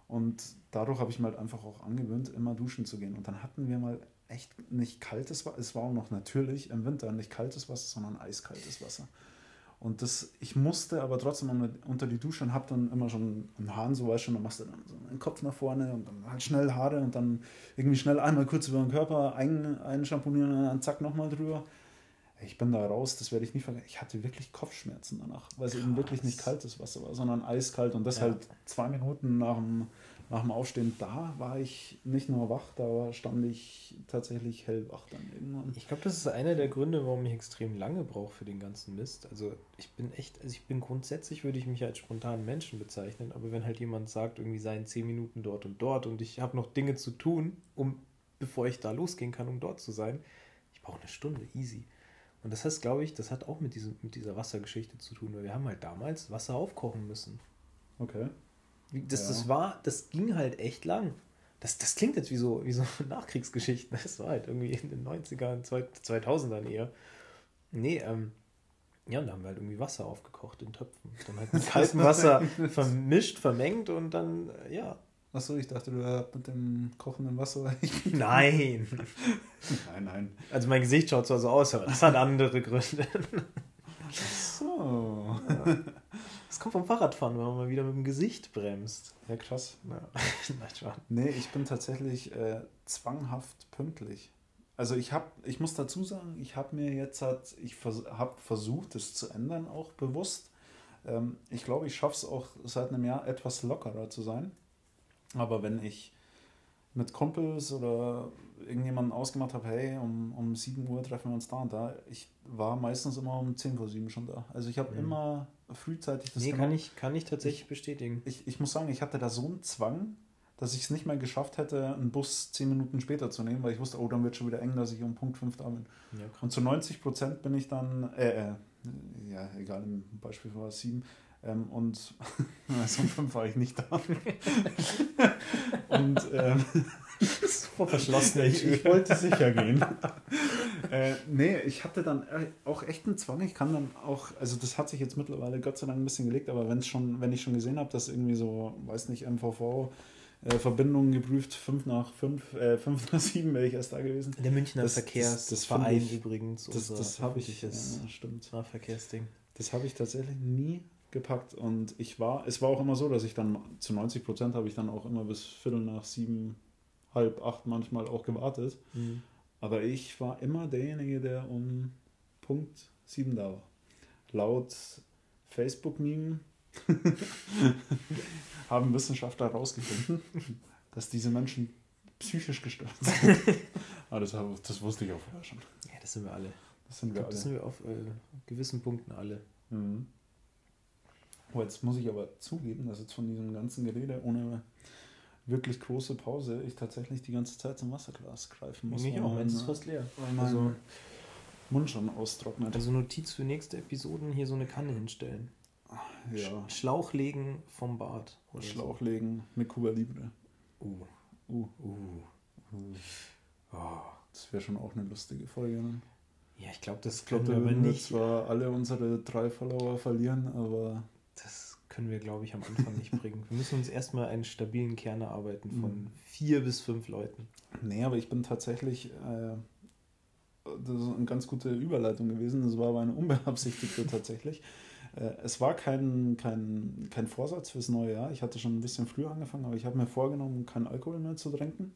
A: Und dadurch habe ich mir halt einfach auch angewöhnt, immer duschen zu gehen. Und dann hatten wir mal echt nicht kaltes Wasser, es war auch noch natürlich im Winter nicht kaltes Wasser, sondern eiskaltes Wasser. Und das, ich musste aber trotzdem unter die Dusche und habe dann immer schon einen Hahn, so weißt schon, dann machst du dann so einen Kopf nach vorne und dann halt schnell Haare und dann irgendwie schnell einmal kurz über den Körper ein, einschamponieren und dann zack nochmal drüber ich bin da raus, das werde ich nicht vergessen. Ich hatte wirklich Kopfschmerzen danach, weil es eben wirklich nicht kaltes Wasser war, sondern eiskalt und das ja. halt zwei Minuten nach dem, nach dem Aufstehen. Da war ich nicht nur wach, da stand ich tatsächlich hellwach dann irgendwann.
B: Ich glaube, das ist einer der Gründe, warum ich extrem lange brauche für den ganzen Mist. Also ich bin echt, also ich bin grundsätzlich, würde ich mich als spontanen Menschen bezeichnen, aber wenn halt jemand sagt, irgendwie seien zehn Minuten dort und dort und ich habe noch Dinge zu tun, um bevor ich da losgehen kann, um dort zu sein, ich brauche eine Stunde, easy. Und das heißt, glaube ich, das hat auch mit, diesem, mit dieser Wassergeschichte zu tun, weil wir haben halt damals Wasser aufkochen müssen. Okay. Das, ja. das war, das ging halt echt lang. Das, das klingt jetzt wie so, wie so Nachkriegsgeschichten. Das war halt irgendwie in den 90ern, 2000ern eher. Nee, ähm, ja, und da haben wir halt irgendwie Wasser aufgekocht in Töpfen. Dann halt mit kaltem Wasser vermischt, vermengt und dann, äh, ja,
A: Achso, ich dachte, du hast mit dem kochenden Wasser.
B: nein. nein, nein. Also mein Gesicht schaut zwar so aus, aber das hat andere Gründe. so. Ja. Das kommt vom Fahrradfahren, wenn man mal wieder mit dem Gesicht bremst.
A: Ja, krass. Ja. nee, ich bin tatsächlich äh, zwanghaft pünktlich. Also ich habe, ich muss dazu sagen, ich habe mir jetzt halt, ich vers habe versucht, es zu ändern, auch bewusst. Ähm, ich glaube, ich schaffe es auch seit einem Jahr etwas lockerer zu sein. Aber wenn ich mit Kumpels oder irgendjemanden ausgemacht habe, hey, um, um 7 Uhr treffen wir uns da und da, ich war meistens immer um 10 vor 7 schon da. Also ich habe mhm. immer frühzeitig
B: das Nee, kann ich, kann ich tatsächlich ich, bestätigen.
A: Ich, ich muss sagen, ich hatte da so einen Zwang, dass ich es nicht mehr geschafft hätte, einen Bus 10 Minuten später zu nehmen, weil ich wusste, oh, dann wird schon wieder eng, dass ich um Punkt 5 da bin. Ja, und zu 90 Prozent bin ich dann, äh, äh, ja, egal, im Beispiel war es 7, ähm, und also um fünf war ich nicht da. und ähm, super verschlossen. Ich, ich, wollte sicher gehen. äh, nee, ich hatte dann äh, auch echt einen Zwang. Ich kann dann auch, also das hat sich jetzt mittlerweile Gott sei Dank ein bisschen gelegt, aber wenn's schon, wenn ich schon gesehen habe, dass irgendwie so, weiß nicht, MVV äh, Verbindungen geprüft, 5 nach 5, äh, 5 nach 7 wäre ich erst da gewesen. Der Münchner das, Verkehrsverein übrigens. Das, das habe ich, ja, stimmt. Verkehrsding. Das habe ich tatsächlich nie gepackt und ich war, es war auch immer so, dass ich dann zu 90 Prozent habe ich dann auch immer bis Viertel nach sieben, halb acht manchmal auch gewartet. Mhm. Aber ich war immer derjenige, der um Punkt sieben da war. Laut Facebook-Meme haben Wissenschaftler herausgefunden, dass diese Menschen psychisch gestört sind. Aber das, das, wusste ich auch vorher schon.
B: Ja, das sind wir alle. Das sind wir alle. Das sind wir auf äh, gewissen Punkten alle.
A: Mhm. Oh, jetzt muss ich aber zugeben, dass jetzt von diesem ganzen Gerede ohne wirklich große Pause ich tatsächlich die ganze Zeit zum Wasserglas greifen muss.
B: Ich auch, wenn es fast leer.
A: Weil mein
B: Also-
A: Mund schon austrocknet.
B: Also Notiz für nächste Episoden, hier so eine Kanne hinstellen.
A: ja.
B: Sch- Schlauch legen vom Bad. oder
A: Schlauch legen mit Cuba Libre.
B: So. Uh,
A: Uh,
B: uh. Oh.
A: das wäre schon auch eine lustige Folge. Ne?
B: Ja, ich glaube, das
A: Ich glaube,
B: können wir aber nicht.
A: zwar alle unsere drei Follower verlieren, aber
B: Das können wir, glaube ich, am Anfang nicht bringen. Wir müssen uns erstmal einen stabilen Kern erarbeiten von
A: Mhm.
B: vier bis fünf Leuten.
A: nee, aber ich bin tatsächlich, äh, das ist eine ganz gute Überleitung gewesen, das war aber eine unbeabsichtigte tatsächlich. Äh, es war kein, kein, kein Vorsatz fürs neue Jahr. Ich hatte schon ein bisschen früher angefangen, aber ich habe mir vorgenommen, keinen Alkohol mehr zu trinken.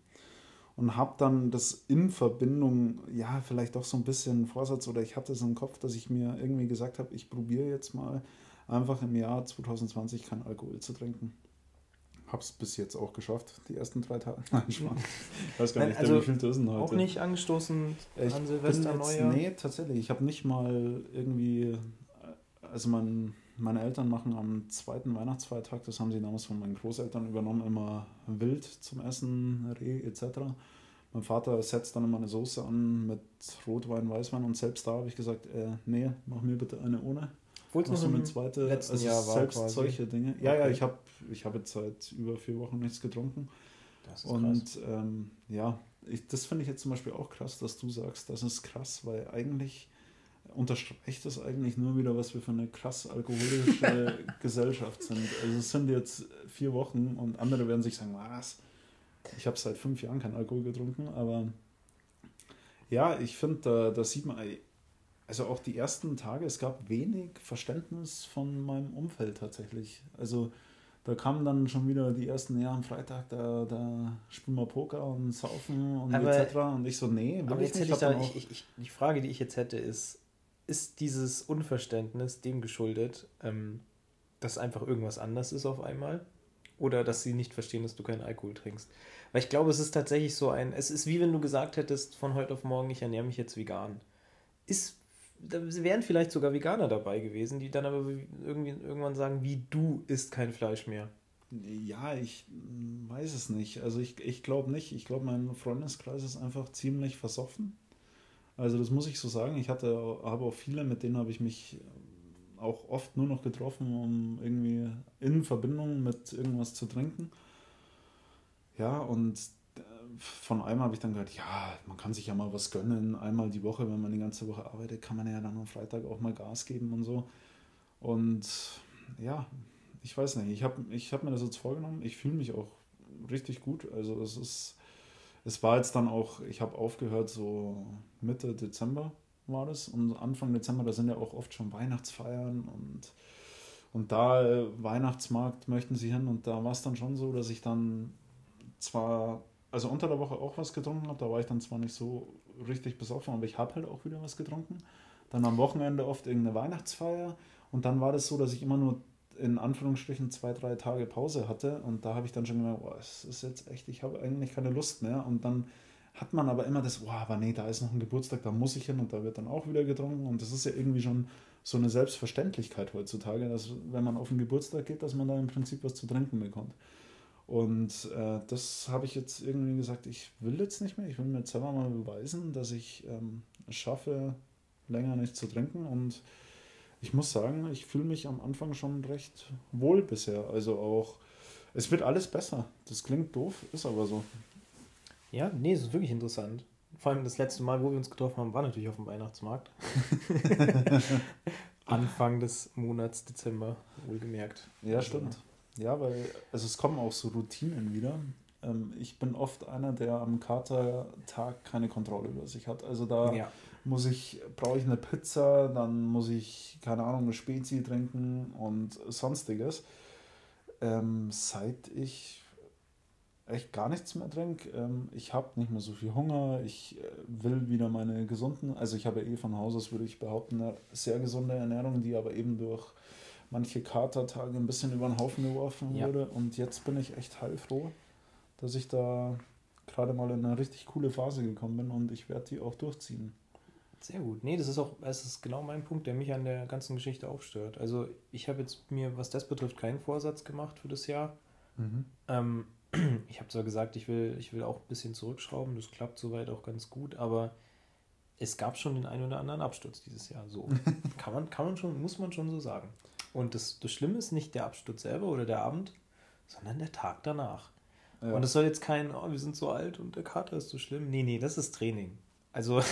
A: Und habe dann das in Verbindung, ja, vielleicht doch so ein bisschen Vorsatz oder ich hatte es im Kopf, dass ich mir irgendwie gesagt habe, ich probiere jetzt mal einfach im Jahr 2020 keinen Alkohol zu trinken. Hab's bis jetzt auch geschafft, die ersten drei Tage. Nein, Spaß. Ich weiß gar
B: Nein,
A: nicht,
B: also
A: wie viel sind heute.
B: Auch nicht angestoßen
A: Ich
B: an
A: bin
B: Silvester,
A: jetzt,
B: Neujahr.
A: Nee, tatsächlich. Ich habe nicht mal irgendwie. Also mein, meine Eltern machen am zweiten Weihnachtsfeiertag, das haben sie damals von meinen Großeltern übernommen, immer Wild zum Essen, Reh etc. Mein Vater setzt dann immer eine Soße an mit Rotwein, Weißwein und selbst da habe ich gesagt, äh, nee, mach mir bitte eine ohne.
B: Obwohl es
A: Noch so eine zweite,
B: letzten
A: also
B: Jahr war
A: selbst
B: quasi.
A: solche Dinge. Ja, ja,
B: Okay.
A: ich habe ich hab jetzt seit über vier Wochen nichts getrunken.
B: Das ist krass.
A: Und ähm, ja, ich, das finde ich jetzt zum Beispiel auch krass, dass du sagst, das ist krass, weil eigentlich unterstreicht das eigentlich nur wieder, was wir für eine krass alkoholische Gesellschaft sind. Also es sind jetzt vier Wochen und andere werden sich sagen, was? Ich habe seit fünf Jahren keinen Alkohol getrunken, aber ja, ich finde, da, da sieht man, also auch die ersten Tage, es gab wenig Verständnis von meinem Umfeld tatsächlich. Also da kamen dann schon wieder die ersten, ja, am Freitag, da, da spielen wir Poker und saufen und
B: Aber-
A: etc. Und ich so, nee,
B: Aber jetzt
A: nicht.
B: hätte ich da, ich, ich, ich, die Frage, die ich jetzt hätte, ist, ist dieses Unverständnis dem geschuldet, ähm, dass einfach irgendwas anders ist auf einmal? Oder dass sie nicht verstehen, dass du keinen Alkohol trinkst? Weil ich glaube, es ist tatsächlich so ein, es ist wie wenn du gesagt hättest, von heute auf morgen, ich ernähre mich jetzt vegan. Ist, da wären vielleicht sogar Veganer dabei gewesen, die dann aber irgendwie irgendwann sagen, wie du isst kein Fleisch mehr.
A: Ja, ich weiß es nicht. Also ich, ich glaube nicht. Ich glaube, mein Freundeskreis ist einfach ziemlich versoffen. Also das muss ich so sagen. Ich hatte, habe auch viele, mit denen habe ich mich auch oft nur noch getroffen, um irgendwie in Verbindung mit irgendwas zu trinken. Ja, und von einem habe ich dann gehört, ja, man kann sich ja mal was gönnen. Einmal die Woche, wenn man die ganze Woche arbeitet, kann man ja dann am Freitag auch mal Gas geben und so. Und ja, ich weiß nicht, ich habe ich hab mir das jetzt vorgenommen. Ich fühle mich auch richtig gut. Also es ist, es war jetzt dann auch, ich habe aufgehört so Mitte Dezember war das und Anfang Dezember, da sind ja auch oft schon Weihnachtsfeiern und, und da äh, Weihnachtsmarkt möchten sie hin und da war es dann schon so, dass ich dann zwar, also unter der Woche auch was getrunken habe, da war ich dann zwar nicht so richtig besoffen, aber ich habe halt auch wieder was getrunken. Dann am Wochenende oft irgendeine Weihnachtsfeier und dann war das so, dass ich immer nur in Anführungsstrichen zwei, drei Tage Pause hatte und da habe ich dann schon gemerkt, boah, es ist jetzt echt, ich habe eigentlich keine Lust mehr und dann hat man aber immer das, boah, aber nee, da ist noch ein Geburtstag, da muss ich hin und da wird dann auch wieder getrunken und das ist ja irgendwie schon so eine Selbstverständlichkeit heutzutage, dass wenn man auf den Geburtstag geht, dass man da im Prinzip was zu trinken bekommt. Und äh, das habe ich jetzt irgendwie gesagt, ich will jetzt nicht mehr, ich will mir jetzt selber mal beweisen, dass ich ähm, es schaffe, länger nicht zu trinken und ich muss sagen, ich fühle mich am Anfang schon recht wohl bisher. Also auch, es wird alles besser. Das klingt doof, ist aber so.
B: Ja, nee, es ist wirklich interessant. Vor allem das letzte Mal, wo wir uns getroffen haben, war natürlich auf dem Weihnachtsmarkt. Anfang des Monats Dezember, wohlgemerkt.
A: Ja, stimmt. Ja, weil, also es kommen auch so Routinen wieder. Ähm, ich bin oft einer, der am Katertag keine Kontrolle über sich hat. Also da
B: Ja.
A: muss ich, brauche ich eine Pizza, dann muss ich, keine Ahnung, eine Spezi trinken und sonstiges. Ähm, seit ich echt gar nichts mehr trinke, ähm, ich habe nicht mehr so viel Hunger, ich äh, will wieder meine gesunden, also ich habe eh von Haus aus, würde ich behaupten, eine sehr gesunde Ernährung, die aber eben durch manche Katertage ein bisschen über den Haufen geworfen
B: Ja.
A: wurde und jetzt bin ich echt heilfroh, dass ich da gerade mal in eine richtig coole Phase gekommen bin und ich werde die auch durchziehen.
B: Sehr gut. Nee, das ist auch, es ist genau mein Punkt, der mich an der ganzen Geschichte aufstört. Also ich habe jetzt mir, was das betrifft, keinen Vorsatz gemacht für das Jahr.
A: Mhm.
B: Ähm, ich habe zwar gesagt, ich will, ich will auch ein bisschen zurückschrauben, das klappt soweit auch ganz gut, aber es gab schon den einen oder anderen Absturz dieses Jahr. So kann man, kann man schon, muss man schon so sagen. Und das, das Schlimme ist nicht der Absturz selber oder der Abend, sondern der Tag danach.
A: Ja.
B: Und es soll jetzt kein, oh, wir sind so alt und der Kater ist so schlimm. Nee, nee, das ist Training. Also,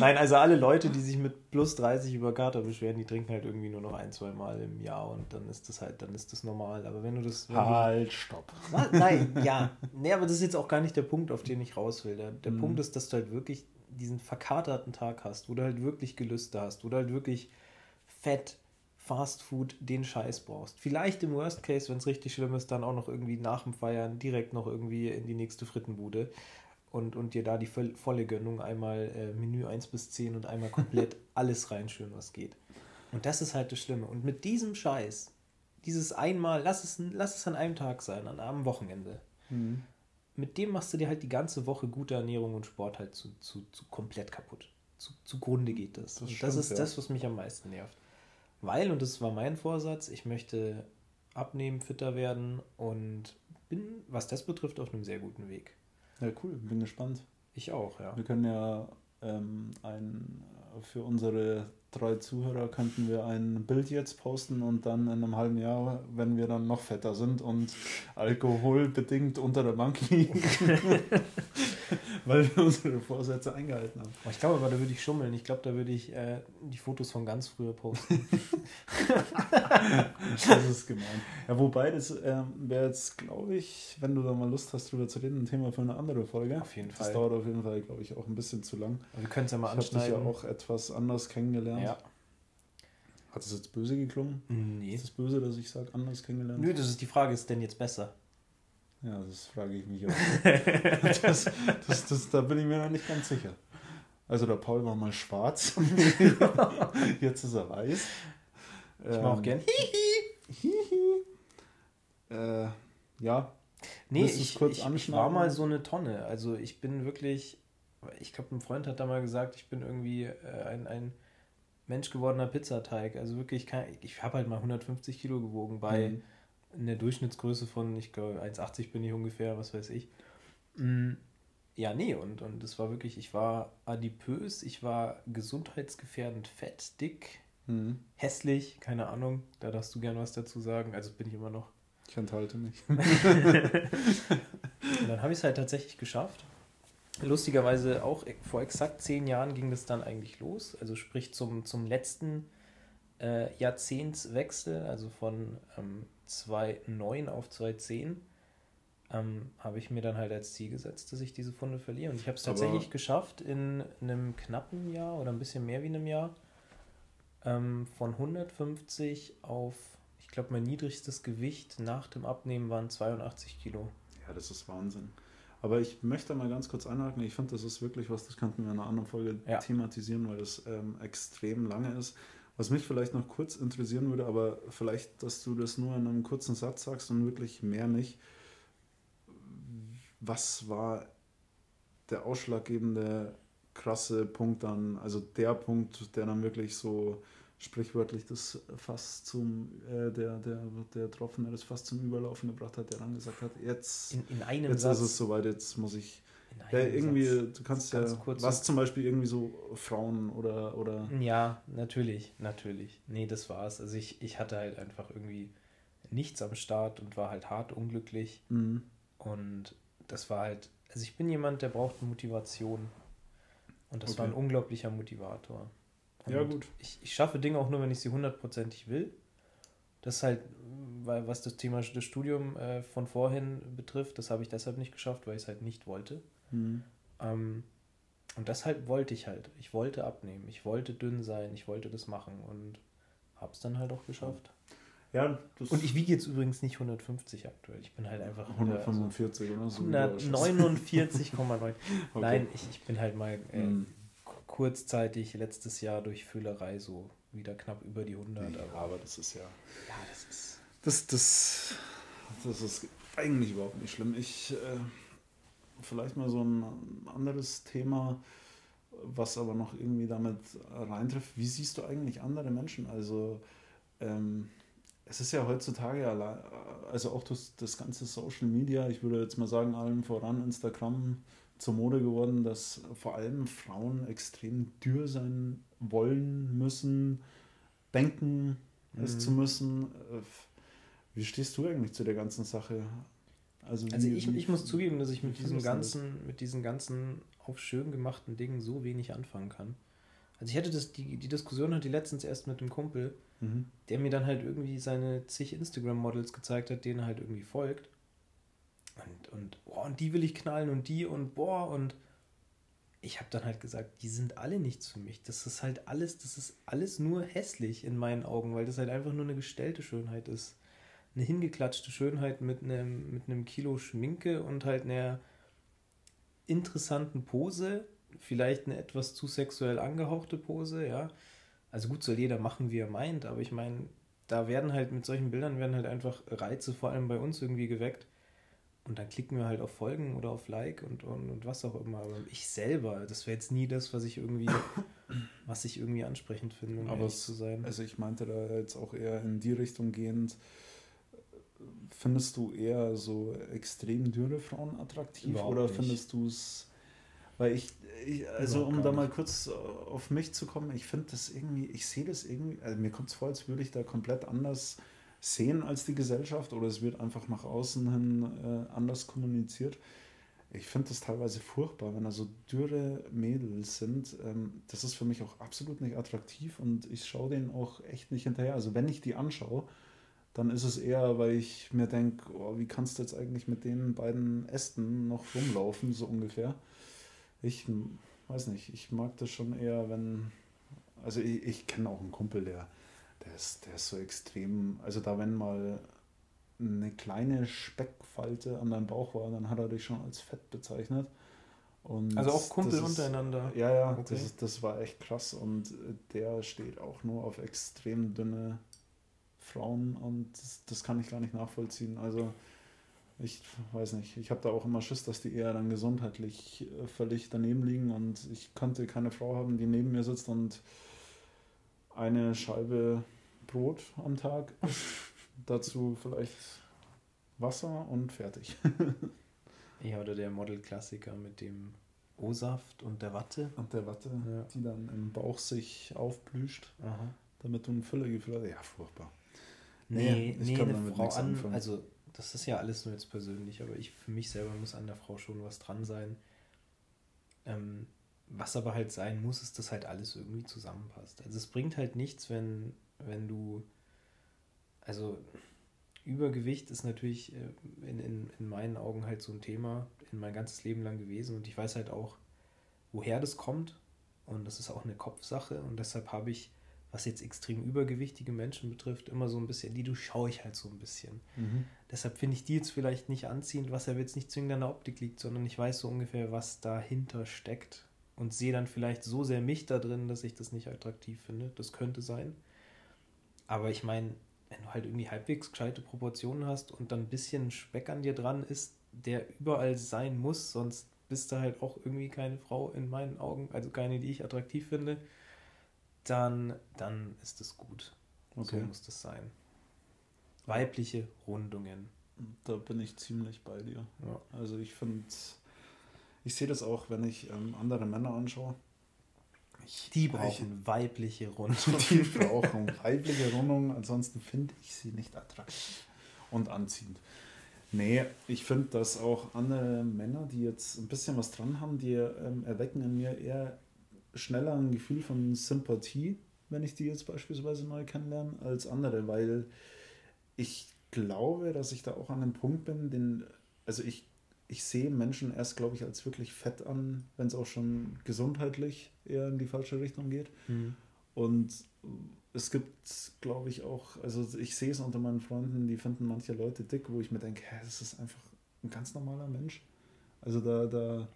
B: nein, also alle Leute, die sich mit plus 30 über Kater beschweren, die trinken halt irgendwie nur noch ein, zwei Mal im Jahr und dann ist das halt, dann ist das normal. Aber wenn du das. Wenn
A: Halt, stopp.
B: du, Was? Nein, ja. Nee, aber das ist jetzt auch gar nicht der Punkt, auf den ich raus will. Der, der
A: Mhm.
B: Punkt ist, dass du halt wirklich diesen verkaterten Tag hast, wo du halt wirklich Gelüste hast, wo du halt wirklich Fett, Fast Food, den Scheiß brauchst. Vielleicht im Worst Case, wenn es richtig schlimm ist, dann auch noch irgendwie nach dem Feiern direkt noch irgendwie in die nächste Frittenbude und, und dir da die voll, volle Gönnung einmal äh, Menü 1 bis 10 und einmal komplett alles reinschüren, was geht. Und das ist halt das Schlimme. Und mit diesem Scheiß, dieses einmal, lass es, lass es an einem Tag sein, an einem Wochenende,
A: Mhm.
B: mit dem machst du dir halt die ganze Woche gute Ernährung und Sport halt zu, zu, zu komplett kaputt. Zu, zugrunde geht das.
A: Das stimmt,
B: das ist
A: ja.
B: das, was mich am meisten nervt. Weil, und das war mein Vorsatz, ich möchte abnehmen, fitter werden und bin, was das betrifft, auf einem sehr guten Weg.
A: Ja, cool, bin gespannt.
B: Ich auch, ja.
A: Wir können ja ähm, ein, für unsere drei Zuhörer könnten wir ein Bild jetzt posten und dann in einem halben Jahr, wenn wir dann noch fetter sind und alkoholbedingt unter der Bank liegen, weil wir unsere Vorsätze eingehalten haben.
B: Aber Ich glaube aber, da würde ich schummeln. Ich glaube, da würde ich äh, die Fotos von ganz früher posten.
A: Das ist gemein. Ja, wobei, das ähm, wäre jetzt, glaube ich, wenn du da mal Lust hast, drüber zu reden, ein Thema für eine andere Folge.
B: Auf jeden
A: Das
B: Fall.
A: dauert auf jeden Fall, glaube ich, auch ein bisschen zu lang.
B: Wir können es ja mal
A: Ich habe dich ja
B: anschneiden.
A: auch etwas anders kennengelernt.
B: ja.
A: Hat es jetzt böse geklungen?
B: Nee.
A: Ist es böse, dass ich sage, anders kennengelernt?
B: Nö, das ist die Frage, ist denn jetzt besser?
A: Ja, das frage ich mich auch. das, das, das, da bin ich mir noch nicht ganz sicher. Also der Paul war mal schwarz, jetzt ist er weiß.
B: Ich mache auch gern.
A: Äh, ja,
B: Nee, ich, ich, ich war mal so eine Tonne. Also ich bin wirklich, ich glaube, ein Freund hat da mal gesagt, ich bin irgendwie äh, ein, ein Mensch gewordener Pizzateig. Also wirklich, kein, ich habe halt mal 150 Kilo gewogen bei
A: Mhm.
B: Einer Durchschnittsgröße von, ich glaube, 1,80 bin ich ungefähr, was weiß ich. Mm, Ja, nee, und, und das war wirklich, ich war adipös, ich war gesundheitsgefährdend fett, dick,
A: Mhm.
B: hässlich, keine Ahnung, da darfst du gern was dazu sagen, also bin ich immer noch.
A: ich enthalte mich.
B: Und dann habe ich es halt tatsächlich geschafft. Lustigerweise auch e- vor exakt zehn Jahren ging das dann eigentlich los. Also sprich zum, zum letzten äh, Jahrzehntswechsel, also von ähm, 2009 auf 2010, ähm, habe ich mir dann halt als Ziel gesetzt, dass ich diese Funde verliere. Und ich habe es
A: Aber-
B: tatsächlich geschafft, in einem knappen Jahr oder ein bisschen mehr wie einem Jahr ähm, von 150 auf, ich glaube, mein niedrigstes Gewicht nach dem Abnehmen waren 82 Kilo.
A: Ja, das ist Wahnsinn. Aber ich möchte mal ganz kurz einhaken. Ich finde, das ist wirklich was, das könnten wir in einer anderen Folge
B: Ja.
A: thematisieren, weil das ähm, extrem lange ist. Was mich vielleicht noch kurz interessieren würde, aber vielleicht, dass du das nur in einem kurzen Satz sagst und wirklich mehr nicht. Was war der ausschlaggebende, krasse Punkt dann, also der Punkt, der dann wirklich so sprichwörtlich das Fass zum, äh, der, der, der Tropfen, der das Fass zum Überlaufen gebracht hat, der dann gesagt hat, jetzt
B: In, in einem
A: Jetzt
B: Satz.
A: ist es soweit, jetzt muss ich.
B: In
A: Ja, irgendwie, du kannst ja.
B: kurz
A: was zum Beispiel irgendwie so Frauen oder. oder
B: Ja, natürlich, natürlich. Nee, das war's. Also ich, ich hatte halt einfach irgendwie nichts am Start und war halt hart unglücklich.
A: Mhm.
B: Und das war halt, also ich bin jemand, der braucht Motivation. Und das war ein
A: Okay.
B: unglaublicher Motivator. Und
A: Ja, gut.
B: Ich, ich schaffe Dinge auch nur, wenn ich sie hundertprozentig will. Das ist halt, weil was das Thema das Studium äh, von vorhin betrifft, das habe ich deshalb nicht geschafft, weil ich es halt nicht wollte.
A: Mhm.
B: Ähm, und deshalb wollte ich halt. Ich wollte abnehmen. Ich wollte dünn sein. Ich wollte das machen und habe es dann halt auch geschafft.
A: Ja, das
B: Und ich wiege jetzt übrigens nicht 150 aktuell. Ich bin halt einfach wieder so
A: 145 oder so.
B: 149,9.
A: Okay.
B: Nein, ich, ich bin halt mal äh,
A: Mhm.
B: kurzzeitig letztes Jahr durch Füllerei so wieder knapp über die 100.
A: Ja,
B: aber
A: aber das ist ja.
B: ja, das ist.
A: Das, das, das ist eigentlich überhaupt nicht schlimm. Ich, äh, vielleicht mal so ein anderes Thema. was aber noch irgendwie damit reintrifft, wie siehst du eigentlich andere Menschen? Also ähm, es ist ja heutzutage allein, also auch das, das ganze Social Media, ich würde jetzt mal sagen, allen voran Instagram zur Mode geworden, dass vor allem Frauen extrem dürr sein wollen, müssen, denken mhm. es zu müssen. Wie stehst du eigentlich zu der ganzen Sache?
B: Also, also ich, ich muss zugeben, dass ich mit diesem ganzen, mit diesen ganzen auf schön gemachten Dingen so wenig anfangen kann. Also ich hatte das, die, die Diskussion hatte ich letztens erst mit einem Kumpel, mhm. der mir dann halt irgendwie seine zig Instagram-Models gezeigt hat, denen er halt irgendwie folgt. Und, und, oh, und die will ich knallen und die und boah und ich habe dann halt gesagt, die sind alle nichts für mich. Das ist halt alles, das ist alles nur hässlich in meinen Augen, weil das halt einfach nur eine gestellte Schönheit ist. Eine hingeklatschte Schönheit mit einem, mit einem Kilo Schminke und halt einer interessanten Pose, vielleicht eine etwas zu sexuell angehauchte Pose, ja. Also gut soll jeder machen, wie er meint, aber ich meine, da werden halt mit solchen Bildern werden halt einfach Reize vor allem bei uns irgendwie geweckt und dann klicken wir halt auf Folgen oder auf Like und, und, und was auch immer. Aber ich selber, das wäre jetzt nie das, was ich irgendwie, was ich irgendwie ansprechend finde, um
A: Aber es, zu sein. Also ich meinte da jetzt auch eher in die Richtung gehend. Findest du eher so extrem dürre Frauen attraktiv Überhaupt oder findest du es weil ich, ich also um da mal kurz auf mich zu kommen, ich finde das irgendwie, ich sehe das irgendwie, also mir kommt es vor, als würde ich da komplett anders sehen als die Gesellschaft oder es wird einfach nach außen hin äh, anders kommuniziert. Ich finde das teilweise furchtbar, wenn da so dürre Mädels sind. Ähm, das ist für mich auch absolut nicht attraktiv und ich schaue denen auch echt nicht hinterher. Also wenn ich die anschaue, dann ist es eher, weil ich mir denke, oh, wie kannst du jetzt eigentlich mit den beiden Ästen noch rumlaufen, so ungefähr. Ich weiß nicht, ich mag das schon eher, wenn. Also ich, ich kenne auch einen Kumpel, der der ist, der ist so extrem. Also da wenn mal eine kleine Speckfalte an deinem Bauch war, dann hat er dich schon als fett bezeichnet. Und also auch Kumpel ist, untereinander. Ja, ja, okay. das, ist, das war echt krass. Und der steht auch nur auf extrem dünne Frauen und das, das kann ich gar nicht nachvollziehen. Also ich weiß nicht, ich habe da auch immer Schiss, dass die eher dann gesundheitlich äh, völlig daneben liegen und ich konnte keine Frau haben, die neben mir sitzt und eine Scheibe Brot am Tag. Dazu vielleicht Wasser und fertig.
B: ja, oder der Model-Klassiker mit dem O-Saft und der Watte.
A: Und der Watte, ja. die dann im Bauch sich aufblüht, Aha. damit du ein Füllegefühl hast. Ja, furchtbar. Nee,
B: nee, nee eine Frau an, also das ist ja alles nur jetzt persönlich, aber ich für mich selber muss an der Frau schon was dran sein. Ähm, was aber halt sein muss, ist, dass halt alles irgendwie zusammenpasst. Also es bringt halt nichts, wenn, wenn du, also Übergewicht ist natürlich äh, in, in, in meinen Augen halt so ein Thema in mein ganzes Leben lang gewesen und ich weiß halt auch, woher das kommt und das ist auch eine Kopfsache und deshalb habe ich, was jetzt extrem übergewichtige Menschen betrifft, immer so ein bisschen, die durchschaue ich halt so ein bisschen. Mhm. Deshalb finde ich die jetzt vielleicht nicht anziehend, was ja jetzt nicht zwingend an der Optik liegt, sondern ich weiß so ungefähr, was dahinter steckt und sehe dann vielleicht so sehr mich da drin, dass ich das nicht attraktiv finde. Das könnte sein. Aber ich meine, wenn du halt irgendwie halbwegs gescheite Proportionen hast und dann ein bisschen Speck an dir dran ist, der überall sein muss, sonst bist du halt auch irgendwie keine Frau in meinen Augen, also keine, die ich attraktiv finde, dann, dann ist es gut. Okay. So muss das sein. Weibliche Rundungen.
A: Da bin ich ziemlich bei dir. Ja. Also ich finde ich sehe das auch, wenn ich ähm, andere Männer anschaue. Ich,
B: die brauchen ich, weibliche Rundungen.
A: Die brauchen weibliche Rundungen, ansonsten finde ich sie nicht attraktiv und anziehend. Nee, ich finde, dass auch andere Männer, die jetzt ein bisschen was dran haben, die ähm, erwecken in mir eher schneller ein Gefühl von Sympathie, wenn ich die jetzt beispielsweise neu kennenlerne, als andere, weil ich glaube, dass ich da auch an einem Punkt bin, den, also ich ich sehe Menschen erst, glaube ich, als wirklich fett an, wenn es auch schon gesundheitlich eher in die falsche Richtung geht. Mhm. Und es gibt, glaube ich, auch, also ich sehe es unter meinen Freunden, die finden manche Leute dick, wo ich mir denke, hä, das ist einfach ein ganz normaler Mensch. Also da, da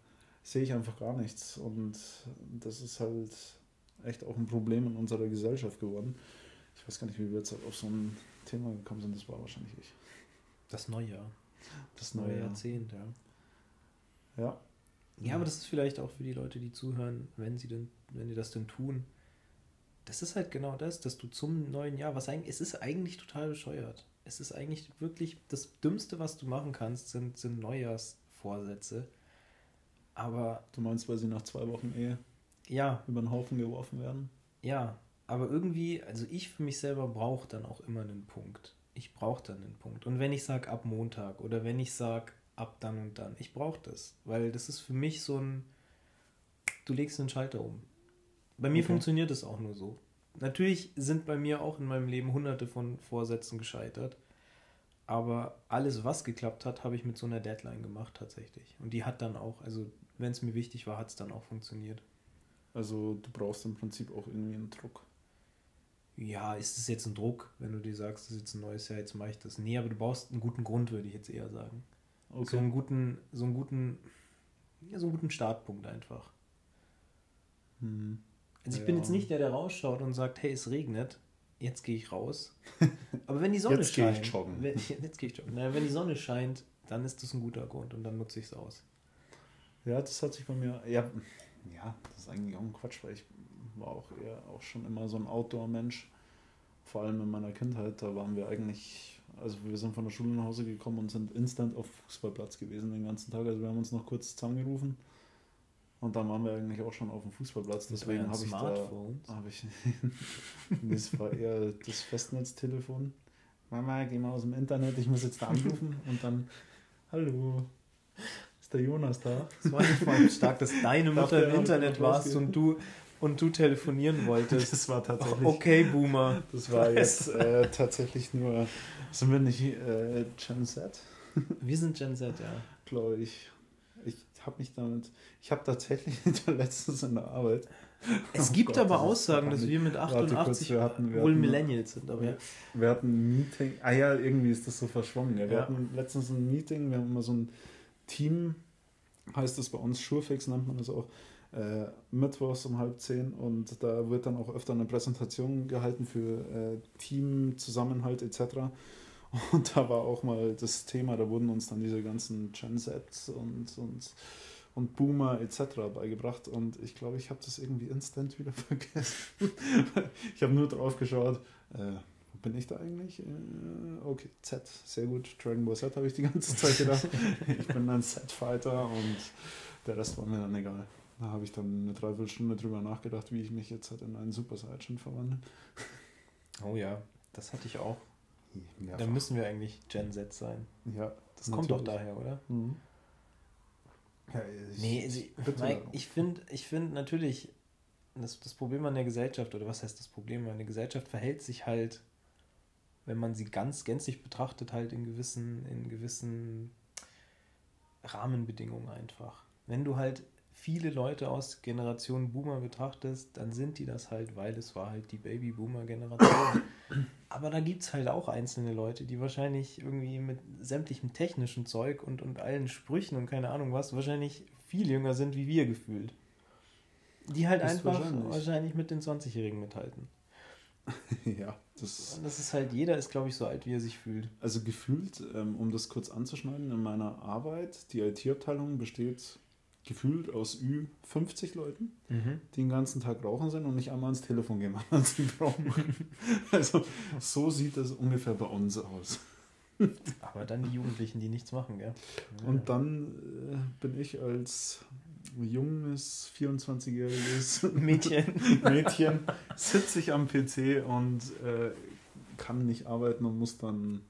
A: sehe ich einfach gar nichts. Und das ist halt echt auch ein Problem in unserer Gesellschaft geworden. Ich weiß gar nicht, wie wir jetzt auf so ein Thema gekommen sind, das war wahrscheinlich ich.
B: Das neue Jahr. Das neue, neue Jahrzehnt, ja.
A: Ja.
B: Ja, aber das ist vielleicht auch für die Leute, die zuhören, wenn sie denn, wenn die das denn tun. Das ist halt genau das, dass du zum neuen Jahr, was eigentlich, es ist eigentlich total bescheuert. Es ist eigentlich wirklich das Dümmste, was du machen kannst, sind, sind Neujahrsvorsätze. Aber.
A: Du meinst, weil sie nach zwei Wochen Ehe
B: ja.
A: über den Haufen geworfen werden?
B: Ja, aber irgendwie, also ich für mich selber brauche dann auch immer einen Punkt. Ich brauche dann einen Punkt. Und wenn ich sage ab Montag oder wenn ich sage ab dann und dann, ich brauche das. Weil das ist für mich so ein, du legst einen Schalter um. Bei mir okay. funktioniert es auch nur so. Natürlich sind bei mir auch in meinem Leben hunderte von Vorsätzen gescheitert. Aber alles, was geklappt hat, habe ich mit so einer Deadline gemacht tatsächlich. Und die hat dann auch, also wenn es mir wichtig war, hat es dann auch funktioniert.
A: Also du brauchst im Prinzip auch irgendwie einen Druck.
B: Ja, ist es jetzt ein Druck, wenn du dir sagst, das ist jetzt ein neues Jahr, jetzt mache ich das? Nee, aber du brauchst einen guten Grund, würde ich jetzt eher sagen. Okay. So einen guten, so einen guten, ja, so einen guten Startpunkt einfach. Hm. Also ich ja. bin jetzt nicht der, der rausschaut und sagt, hey, es regnet, jetzt gehe ich raus. Aber wenn die Sonne jetzt scheint, gehe ich joggen. Wenn, jetzt gehe ich joggen. Na, wenn die Sonne scheint, dann ist das ein guter Grund und dann nutze ich es aus.
A: Ja, das hat sich bei mir, ja, ja, das ist eigentlich auch ein Quatsch, weil ich war auch eher auch schon immer so ein Outdoor-Mensch. Vor allem in meiner Kindheit, da waren wir eigentlich, also wir sind von der Schule nach Hause gekommen und sind instant auf Fußballplatz gewesen den ganzen Tag. Also wir haben uns noch kurz zusammengerufen und dann waren wir eigentlich auch schon auf dem Fußballplatz. Deswegen habe ich da. Hab ich, das war eher das Festnetztelefon. Mama, geh mal aus dem Internet, ich muss jetzt da anrufen. Und dann, hallo, ist der Jonas da?
B: Das war nicht mal stark, dass deine Mutter im Internet warst und du, und du telefonieren wolltest.
A: Das war tatsächlich.
B: Okay, Boomer.
A: Das war jetzt äh, tatsächlich nur. Sind wir nicht äh, Gen Z?
B: Wir sind Gen Z, ja.
A: Glaube ich habe mich damit, ich habe tatsächlich letztens in der Arbeit.
B: Es oh gibt Gott, aber Aussagen, dass wir mit 88 kurz, wir hatten, wir wohl hatten, Millennials sind. Aber ja.
A: Wir hatten ein Meeting, ah ja, irgendwie ist das so verschwommen. Ja. Wir ja. hatten letztens ein Meeting, wir haben immer so ein Team, heißt das bei uns, Schurfix nennt man das auch, äh, mittwochs um halb zehn und da wird dann auch öfter eine Präsentation gehalten für äh, Teamzusammenhalt etc. Und da war auch mal das Thema, da wurden uns dann diese ganzen Gen Z und, und, und Boomer etc. beigebracht. Und ich glaube, ich habe das irgendwie instant wieder vergessen. ich habe nur drauf geschaut, äh, bin ich da eigentlich? Äh, okay, Z, sehr gut. Dragon Ball Z habe ich die ganze Zeit gedacht. ich bin ein Z-Fighter und der Rest war mir dann egal. Da habe ich dann eine Dreiviertelstunde drüber nachgedacht, wie ich mich jetzt halt in einen Super Saiyan verwandle.
B: Oh ja, das hatte ich auch. Mehrfach. Dann müssen wir eigentlich Gen Z sein.
A: Ja.
B: Das kommt doch daher, oder? Mhm. Ja, ich, nee, also, Mike, ich finde ich find natürlich, das, das Problem an der Gesellschaft, oder was heißt das Problem an der Gesellschaft, verhält sich halt, wenn man sie ganz gänzlich betrachtet, halt in gewissen, in gewissen Rahmenbedingungen einfach. Wenn du halt viele Leute aus Generation Boomer betrachtest, dann sind die das halt, weil es war halt die Baby-Boomer-Generation. Aber da gibt es halt auch einzelne Leute, die wahrscheinlich irgendwie mit sämtlichem technischen Zeug und, und allen Sprüchen und keine Ahnung was, wahrscheinlich viel jünger sind wie wir gefühlt. Die halt einfach wahrscheinlich. wahrscheinlich. mit den 20-Jährigen mithalten.
A: ja, das,
B: das ist halt, jeder ist, glaube ich, so alt, wie er sich fühlt.
A: Also gefühlt, ähm, um das kurz anzuschneiden, in meiner Arbeit, die IT-Abteilung besteht gefühlt aus Ü 50 Leuten, mhm. die den ganzen Tag rauchen sind und nicht einmal ans Telefon gehen, wenn sie brauchen. also so sieht das ungefähr bei uns aus.
B: Aber dann die Jugendlichen, die nichts machen, gell?
A: Ja. Und dann äh, bin ich als junges, 24-jähriges Mädchen, Mädchen sitze ich am PC und äh, kann nicht arbeiten und muss dann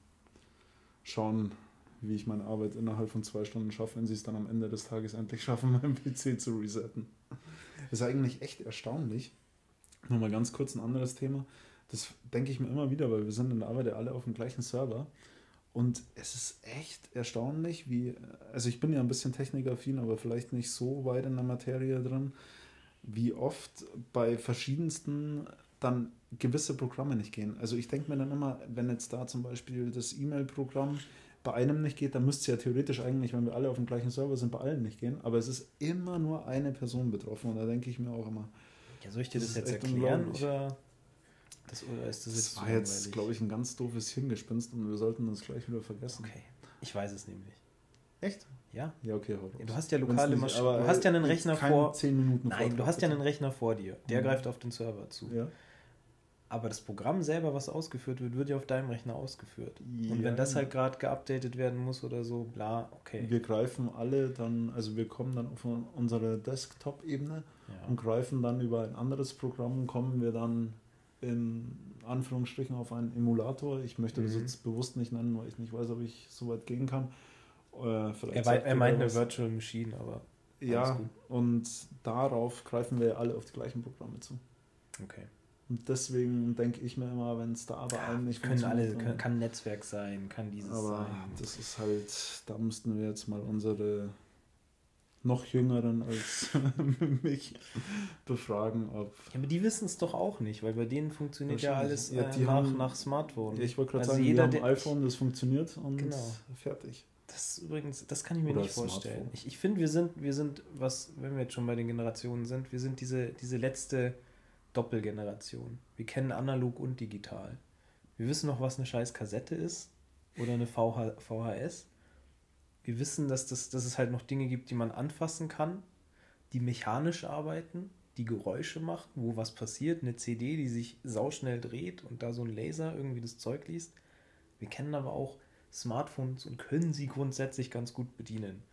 A: schauen, wie ich meine Arbeit innerhalb von zwei Stunden schaffe, wenn sie es dann am Ende des Tages endlich schaffen, meinen PC zu resetten. Das ist eigentlich echt erstaunlich. Nochmal ganz kurz ein anderes Thema. Das denke ich mir immer wieder, weil wir sind in der Arbeit ja alle auf dem gleichen Server. Und es ist echt erstaunlich, wie, also ich bin ja ein bisschen technikaffin, aber vielleicht nicht so weit in der Materie drin, wie oft bei verschiedensten dann gewisse Programme nicht gehen. Also ich denke mir dann immer, wenn jetzt da zum Beispiel das E-Mail-Programm bei einem nicht geht, dann müsste es ja theoretisch eigentlich, wenn wir alle auf dem gleichen Server sind, bei allen nicht gehen. Aber es ist immer nur eine Person betroffen und da denke ich mir auch immer.
B: Ja, soll ich dir das, das jetzt erklären oder, das, oder ist das
A: jetzt? Das war jetzt, glaube ich, ein ganz doofes Hirngespinst und wir sollten das gleich wieder vergessen.
B: Okay, ich weiß es nämlich.
A: Echt?
B: Ja.
A: Ja, okay,
B: du hast ja lokale
A: nicht-
B: Maschinen. Du hast ja einen Rechner vor.
A: 10 Minuten
B: Nein, du
A: Vortrag,
B: hast ja einen
A: bitte.
B: Rechner vor dir. Der
A: Mhm.
B: greift auf den Server zu.
A: Ja.
B: Aber das Programm selber, was ausgeführt wird, wird ja auf deinem Rechner ausgeführt. Und
A: Ja.
B: wenn das halt gerade geupdatet werden muss oder so, bla, okay.
A: Wir greifen alle dann, also wir kommen dann auf unsere Desktop-Ebene
B: Ja.
A: und greifen dann über ein anderes Programm, kommen wir dann in Anführungsstrichen auf einen Emulator. Ich möchte das
B: Mhm.
A: jetzt bewusst nicht nennen, weil ich nicht weiß, ob ich so weit gehen kann. Äh, vielleicht
B: Er, wei- er meint eine. Virtual Machine, aber
A: Ja, und darauf greifen wir alle auf die gleichen Programme zu.
B: okay.
A: Und deswegen denke ich mir immer, wenn es da bei allen nicht
B: Können alle, kann, kann Netzwerk sein, kann dieses
A: Aber
B: sein.
A: das ist halt, da müssten wir jetzt mal unsere noch jüngeren als mich befragen, ob.
B: Ja, aber die wissen es doch auch nicht, weil bei denen funktioniert ja alles
A: Ja,
B: äh,
A: die
B: nach,
A: haben-
B: nach Smartphone.
A: Ich wollte gerade
B: Also
A: sagen,
B: jeder,
A: wir haben ein iPhone, das funktioniert und
B: Genau.
A: fertig.
B: Das übrigens, das kann ich mir
A: Oder
B: nicht vorstellen.
A: Smartphone.
B: Ich, ich finde, wir sind, wir sind, was, wenn wir jetzt schon bei den Generationen sind, wir sind diese, diese letzte Doppelgeneration. Wir kennen analog und digital. Wir wissen noch, was eine scheiß Kassette ist oder eine VH, VHS. Wir wissen, dass, das, dass es halt noch Dinge gibt, die man anfassen kann, die mechanisch arbeiten, die Geräusche machen, wo was passiert, eine CD, die sich sauschnell dreht und da so ein Laser irgendwie das Zeug liest. Wir kennen aber auch Smartphones und können sie grundsätzlich ganz gut bedienen.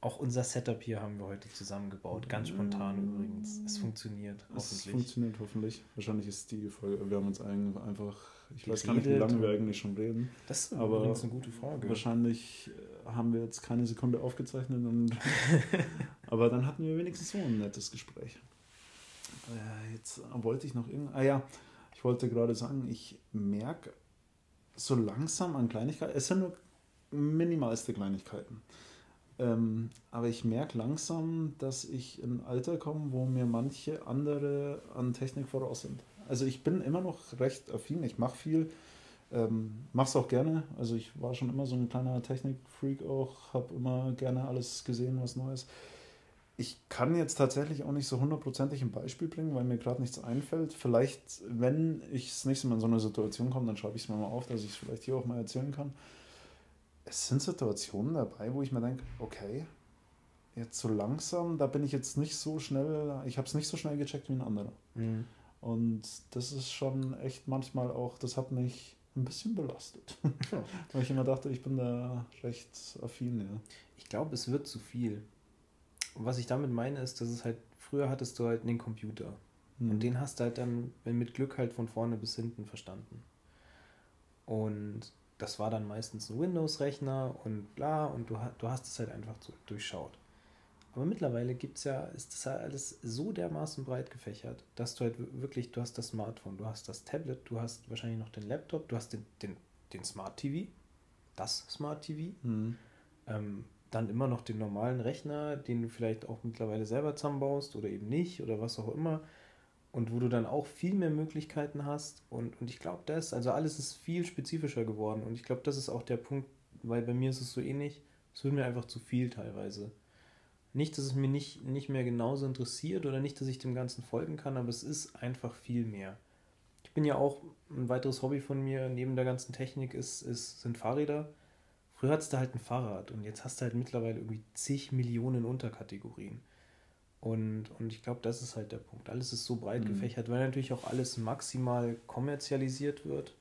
B: Auch unser Setup hier haben wir heute zusammengebaut, ganz spontan übrigens. Es funktioniert,
A: Es
B: hoffentlich.
A: funktioniert hoffentlich. Wahrscheinlich ist die Folge, wir haben uns eigentlich einfach, ich weiß gar nicht, wie lange wir eigentlich schon reden.
B: Das ist
A: aber
B: übrigens eine gute Frage.
A: Wahrscheinlich äh, haben wir jetzt keine Sekunde aufgezeichnet. Und aber dann hatten wir wenigstens so ein nettes Gespräch. Äh, jetzt wollte ich noch irgend. Ah ja, ich wollte gerade sagen, ich merke so langsam an Kleinigkeiten. Es sind nur minimalste Kleinigkeiten. Ähm, aber ich merke langsam, dass ich in ein Alter komme, wo mir manche andere an Technik voraus sind. Also ich bin immer noch recht affin, ich mache viel, ähm, mache es auch gerne. Also ich war schon immer so ein kleiner Technikfreak auch, habe immer gerne alles gesehen, was Neues. Ich kann jetzt tatsächlich auch nicht so hundertprozentig ein Beispiel bringen, weil mir gerade nichts einfällt. Vielleicht, wenn ich das nächste Mal in so eine Situation komme, dann schreibe ich es mir mal auf, dass ich es vielleicht hier auch mal erzählen kann. Es sind Situationen dabei, wo ich mir denke, okay, jetzt so langsam, da bin ich jetzt nicht so schnell, ich habe es nicht so schnell gecheckt wie ein anderer.
B: Mhm.
A: Und das ist schon echt manchmal auch, das hat mich ein bisschen belastet. Weil ich immer dachte, ich bin da recht affin, ja.
B: Ich glaube, es wird zu viel. Und was ich damit meine, ist, dass es halt, früher hattest du halt einen Computer.
A: Mhm.
B: Und den hast du halt dann wenn mit Glück halt von vorne bis hinten verstanden. Und das war dann meistens ein Windows-Rechner und bla, und du, du hast es halt einfach durchschaut. Aber mittlerweile gibt's ja, ist das ja alles so dermaßen breit gefächert, dass du halt wirklich, du hast das Smartphone, du hast das Tablet, du hast wahrscheinlich noch den Laptop, du hast den, den, den Smart TV, das Smart TV,
A: Mhm.
B: ähm, dann immer noch den normalen Rechner, den du vielleicht auch mittlerweile selber zusammenbaust oder eben nicht oder was auch immer. Und wo du dann auch viel mehr Möglichkeiten hast. Und, und ich glaube, das, also alles ist viel spezifischer geworden. Und ich glaube, das ist auch der Punkt, weil bei mir ist es so ähnlich, es wird mir einfach zu viel teilweise. Nicht, dass es mir nicht, nicht mehr genauso interessiert oder nicht, dass ich dem Ganzen folgen kann, aber es ist einfach viel mehr. Ich bin ja auch, ein weiteres Hobby von mir neben der ganzen Technik ist, ist, sind Fahrräder. Früher hattest du halt ein Fahrrad und jetzt hast du halt mittlerweile irgendwie zig Millionen Unterkategorien. Und, und ich glaube, das ist halt der Punkt. Alles ist so breit
A: Mhm.
B: gefächert, weil natürlich auch alles maximal kommerzialisiert wird,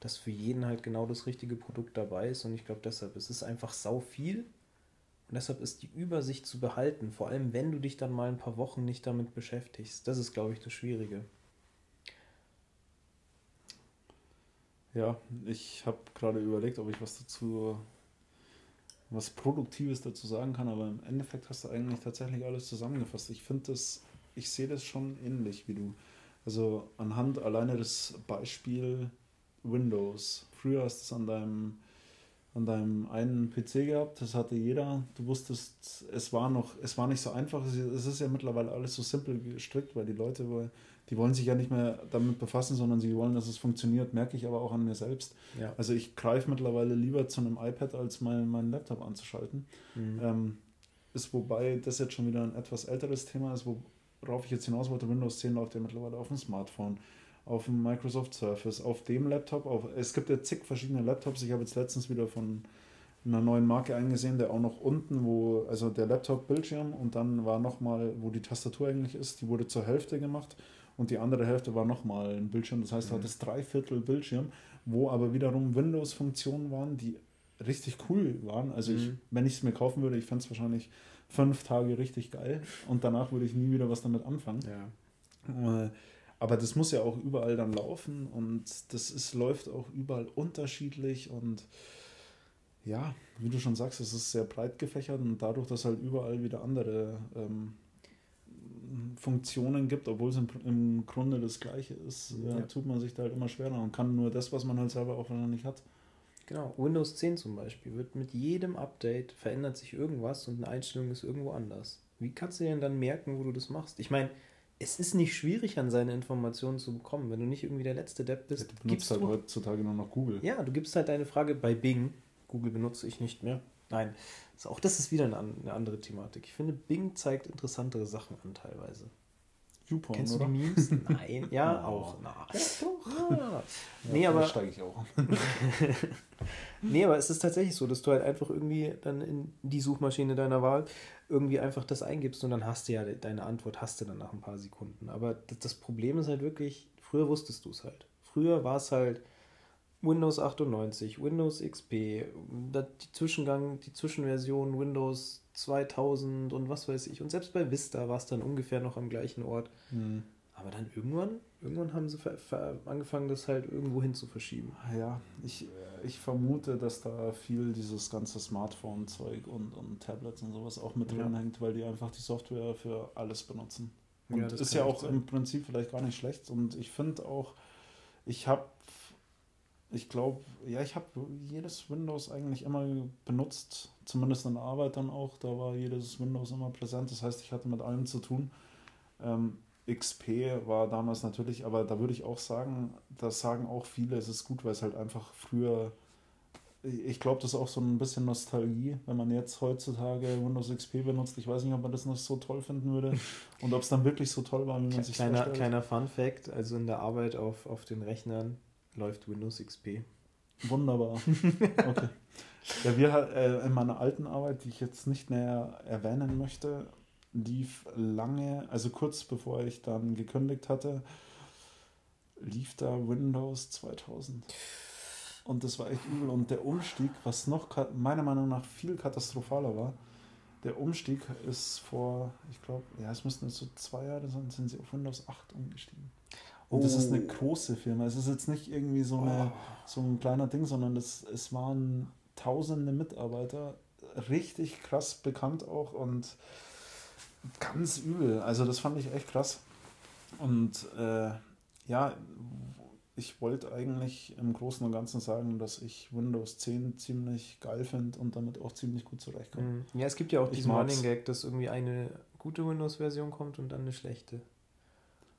B: dass für jeden halt genau das richtige Produkt dabei ist. Und ich glaube deshalb, es ist einfach sau viel. Und deshalb ist die Übersicht zu behalten, vor allem wenn du dich dann mal ein paar Wochen nicht damit beschäftigst. Das ist, glaube ich, das Schwierige.
A: Ja, ich habe gerade überlegt, ob ich was dazu, was Produktives dazu sagen kann, aber im Endeffekt hast du eigentlich tatsächlich alles zusammengefasst. Ich finde das, ich sehe das schon ähnlich wie du. Also anhand alleine des Beispiel Windows. Früher hast du es an deinem, an deinem einen PC gehabt, das hatte jeder. Du wusstest, es war noch, es war nicht so einfach. Es ist ja mittlerweile alles so simpel gestrickt, weil die Leute, die wollen sich ja nicht mehr damit befassen, sondern sie wollen, dass es funktioniert, merke ich aber auch an mir selbst.
B: Ja.
A: Also ich greife mittlerweile lieber zu einem iPad, als meinen meinen Laptop anzuschalten.
B: Mhm.
A: Ähm, ist wobei das jetzt schon wieder ein etwas älteres Thema ist, worauf ich jetzt hinaus wollte. Windows 10 läuft ja mittlerweile auf dem Smartphone, auf dem Microsoft Surface, auf dem Laptop. Auf, es gibt ja zig verschiedene Laptops. Ich habe jetzt letztens wieder von einer neuen Marke eingesehen, der auch noch unten, wo, also der Laptop-Bildschirm und dann war nochmal, wo die Tastatur eigentlich ist, die wurde zur Hälfte gemacht und die andere Hälfte war nochmal ein Bildschirm. Das heißt, du mhm. hattest drei Viertel Bildschirm, wo aber wiederum Windows-Funktionen waren, die richtig cool waren. Also ich, mhm. wenn ich es mir kaufen würde, ich fände es wahrscheinlich fünf Tage richtig geil und danach würde ich nie wieder was damit anfangen. Ja. Äh, aber das muss ja auch überall dann laufen und das ist, läuft auch überall unterschiedlich und ja, wie du schon sagst, es ist sehr breit gefächert und dadurch, dass halt überall wieder andere ähm, Funktionen gibt, obwohl es im, im Grunde das gleiche ist, ja. tut man sich da halt immer schwerer und kann nur das, was man halt selber auch noch nicht hat.
B: Genau, Windows 10 zum Beispiel wird mit jedem Update verändert sich irgendwas und eine Einstellung ist irgendwo anders. Wie kannst du denn dann merken, wo du das machst? Ich meine, es ist nicht schwierig, an seine Informationen zu bekommen. Wenn du nicht irgendwie der letzte Depp bist, ja,
A: du gibst halt du, heutzutage nur noch Google.
B: Ja, du gibst halt deine Frage bei Bing. Google benutze ich nicht mehr. Nein, auch das ist wieder eine, eine andere Thematik. Ich finde, Bing zeigt interessantere Sachen an teilweise. YouPorn, Kennst oder? du die Memes? Nein, ja, auch. Na. Ja, doch. Ja. Nee, ja, aber. steige ich auch. nee, aber es ist tatsächlich so, dass du halt einfach irgendwie dann in die Suchmaschine deiner Wahl irgendwie einfach das eingibst und dann hast du ja deine Antwort, hast du dann nach ein paar Sekunden. Aber das Problem ist halt wirklich, früher wusstest du es halt. Früher war es halt Windows 98, Windows XP, die Zwischengang, die Zwischenversion Windows 2000 und was weiß ich. Und selbst bei Vista war es dann ungefähr noch am gleichen Ort. Mhm. Aber dann irgendwann, irgendwann haben sie angefangen, das halt irgendwo hin zu verschieben.
A: Ja, ich, ich vermute, dass da viel dieses ganze Smartphone-Zeug und, und Tablets und sowas auch mit ja. drin hängt, weil die einfach die Software für alles benutzen. Und ja, das ist ja auch sein. im Prinzip vielleicht gar nicht schlecht. Und ich finde auch, ich habe ich glaube, ja, ich habe jedes Windows eigentlich immer benutzt, zumindest in der Arbeit dann auch. Da war jedes Windows immer präsent. Das heißt, ich hatte mit allem zu tun. Ähm, XP war damals natürlich, aber da würde ich auch sagen, das sagen auch viele, es ist gut, weil es halt einfach früher, ich glaube, das ist auch so ein bisschen Nostalgie, wenn man jetzt heutzutage Windows XP benutzt. Ich weiß nicht, ob man das noch so toll finden würde und ob es dann wirklich so toll war, wie man
B: sich kleiner, vorstellt. Kleiner Fun Fact, also in der Arbeit auf, auf den Rechnern läuft Windows XP.
A: Wunderbar. Okay. ja, wir äh, in meiner alten Arbeit, die ich jetzt nicht näher erwähnen möchte, lief lange, also kurz bevor ich dann gekündigt hatte, lief da Windows 2000. Und das war echt übel. Und der Umstieg, was noch meiner Meinung nach viel katastrophaler war, der Umstieg ist vor, ich glaube, ja, es müssten jetzt so zwei Jahre sein, sind sie auf Windows 8 umgestiegen. Und oh. das ist eine oh. große Firma. Es ist jetzt nicht irgendwie so, eine, oh. so ein kleiner Ding, sondern es, es waren tausende Mitarbeiter, richtig krass bekannt auch und ganz übel. Also das fand ich echt krass. Und äh, ja, ich wollte eigentlich im Großen und Ganzen sagen, dass ich Windows 10 ziemlich geil finde und damit auch ziemlich gut zurechtkomme.
B: Mhm. Ja, es gibt ja auch diesen Running Gag, dass irgendwie eine gute Windows-Version kommt und dann eine schlechte.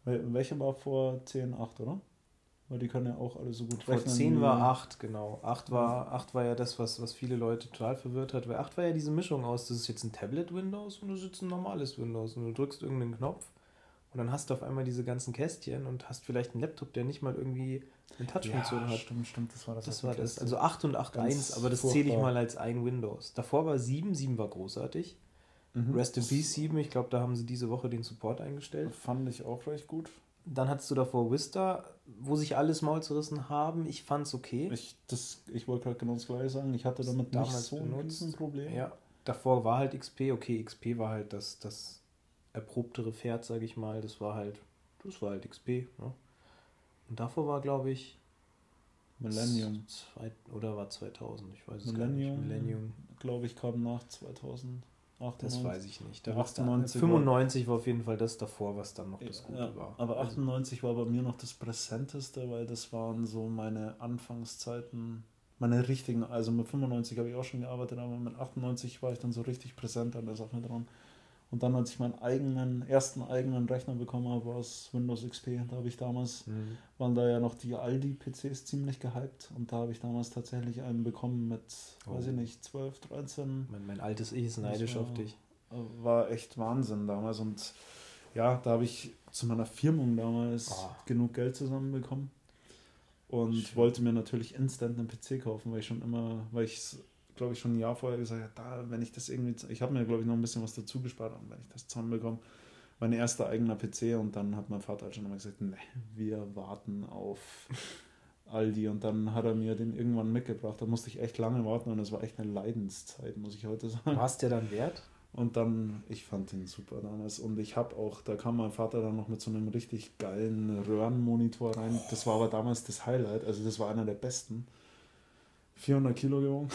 A: Welche war vor 10, 8, oder? Weil die können ja auch alle so gut
B: vor rechnen. Vor 10 war 8, genau. 8 war, 8 war ja das, was, was viele Leute total verwirrt hat, weil 8 war ja diese Mischung aus, das ist jetzt ein Tablet-Windows und du sitzt ein normales Windows und du drückst irgendeinen Knopf und dann hast du auf einmal diese ganzen Kästchen und hast vielleicht einen Laptop, der nicht mal irgendwie eine Touch-Funktion ja, hat. Stimmt, stimmt, das war das. Das war das. Also 8 und 8.1, aber das zähle ich mal als ein Windows. Davor war 7, 7 war großartig. Mhm. Rest in Peace 7, ich glaube, da haben sie diese Woche den Support eingestellt.
A: Fand ich auch recht gut.
B: Dann hattest du davor Vista, wo sich alles Maul zerrissen haben. Ich fand es okay.
A: Ich, ich wollte gerade genau das gleiche sagen. Ich hatte damit damals nicht so
B: benutzt. ein Problem. Ja, davor war halt XP. Okay, XP war halt das, das erprobtere Pferd, sage ich mal. Das war halt, das war halt XP. Ne? Und davor war, glaube ich, Millennium. Zwei, oder war 2000? Ich weiß es
A: Millennium, gar nicht. Millennium. Glaube ich, kam nach 2000.
B: 98. Das weiß ich nicht. Da 98 95 war auf jeden Fall das davor, was dann noch das Gute
A: ja, war. Aber 98 also, war bei mir noch das Präsenteste, weil das waren so meine Anfangszeiten, meine richtigen, also mit 95 habe ich auch schon gearbeitet, aber mit 98 war ich dann so richtig präsent an der Sache dran. Und dann, als ich meinen eigenen, ersten eigenen Rechner bekommen habe, war es Windows XP. Da habe ich damals, mhm. waren da ja noch die Aldi-PCs ziemlich gehypt. Und da habe ich damals tatsächlich einen bekommen mit, oh. weiß ich nicht, 12, 13.
B: Mein, mein altes Ich ist neidisch war, auf dich.
A: War echt Wahnsinn damals. Und ja, da habe ich zu meiner Firmung damals oh. genug Geld zusammenbekommen. Und Schön. wollte mir natürlich instant einen PC kaufen, weil ich schon immer, weil ich glaube ich, schon ein Jahr vorher gesagt, da, wenn ich das irgendwie, ich habe mir, glaube ich, noch ein bisschen was dazu gespart, und wenn ich das zusammenbekomme, mein erster eigener PC und dann hat mein Vater halt schon immer gesagt, ne, wir warten auf Aldi und dann hat er mir den irgendwann mitgebracht. Da musste ich echt lange warten und es war echt eine Leidenszeit, muss ich heute sagen.
B: War es der dann wert?
A: Und dann, ich fand den super damals. Und ich habe auch, da kam mein Vater dann noch mit so einem richtig geilen Röhrenmonitor rein. Das war aber damals das Highlight, also das war einer der besten. 400 Kilo gewogen.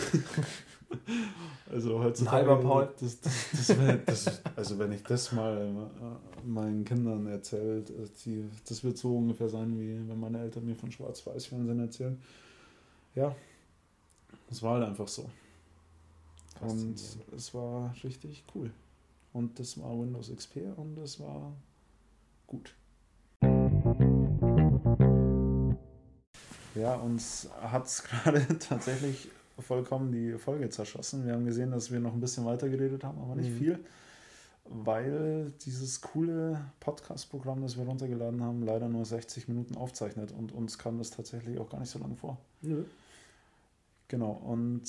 A: also heutzutage. Ein halber. Das, das, das, wär, das, also wenn ich das mal äh, meinen Kindern erzählt, äh, das wird so ungefähr sein, wie wenn meine Eltern mir von Schwarz-Weiß-Fernsehen erzählen. Ja, es war halt einfach so. Und es war richtig cool. Und das war Windows XP und es war gut. Ja, uns hat es gerade tatsächlich vollkommen die Folge zerschossen. Wir haben gesehen, dass wir noch ein bisschen weiter geredet haben, aber nicht mhm. viel, weil dieses coole Podcast-Programm, das wir runtergeladen haben, leider nur 60 Minuten aufzeichnet und uns kam das tatsächlich auch gar nicht so lange vor. Mhm. Genau, und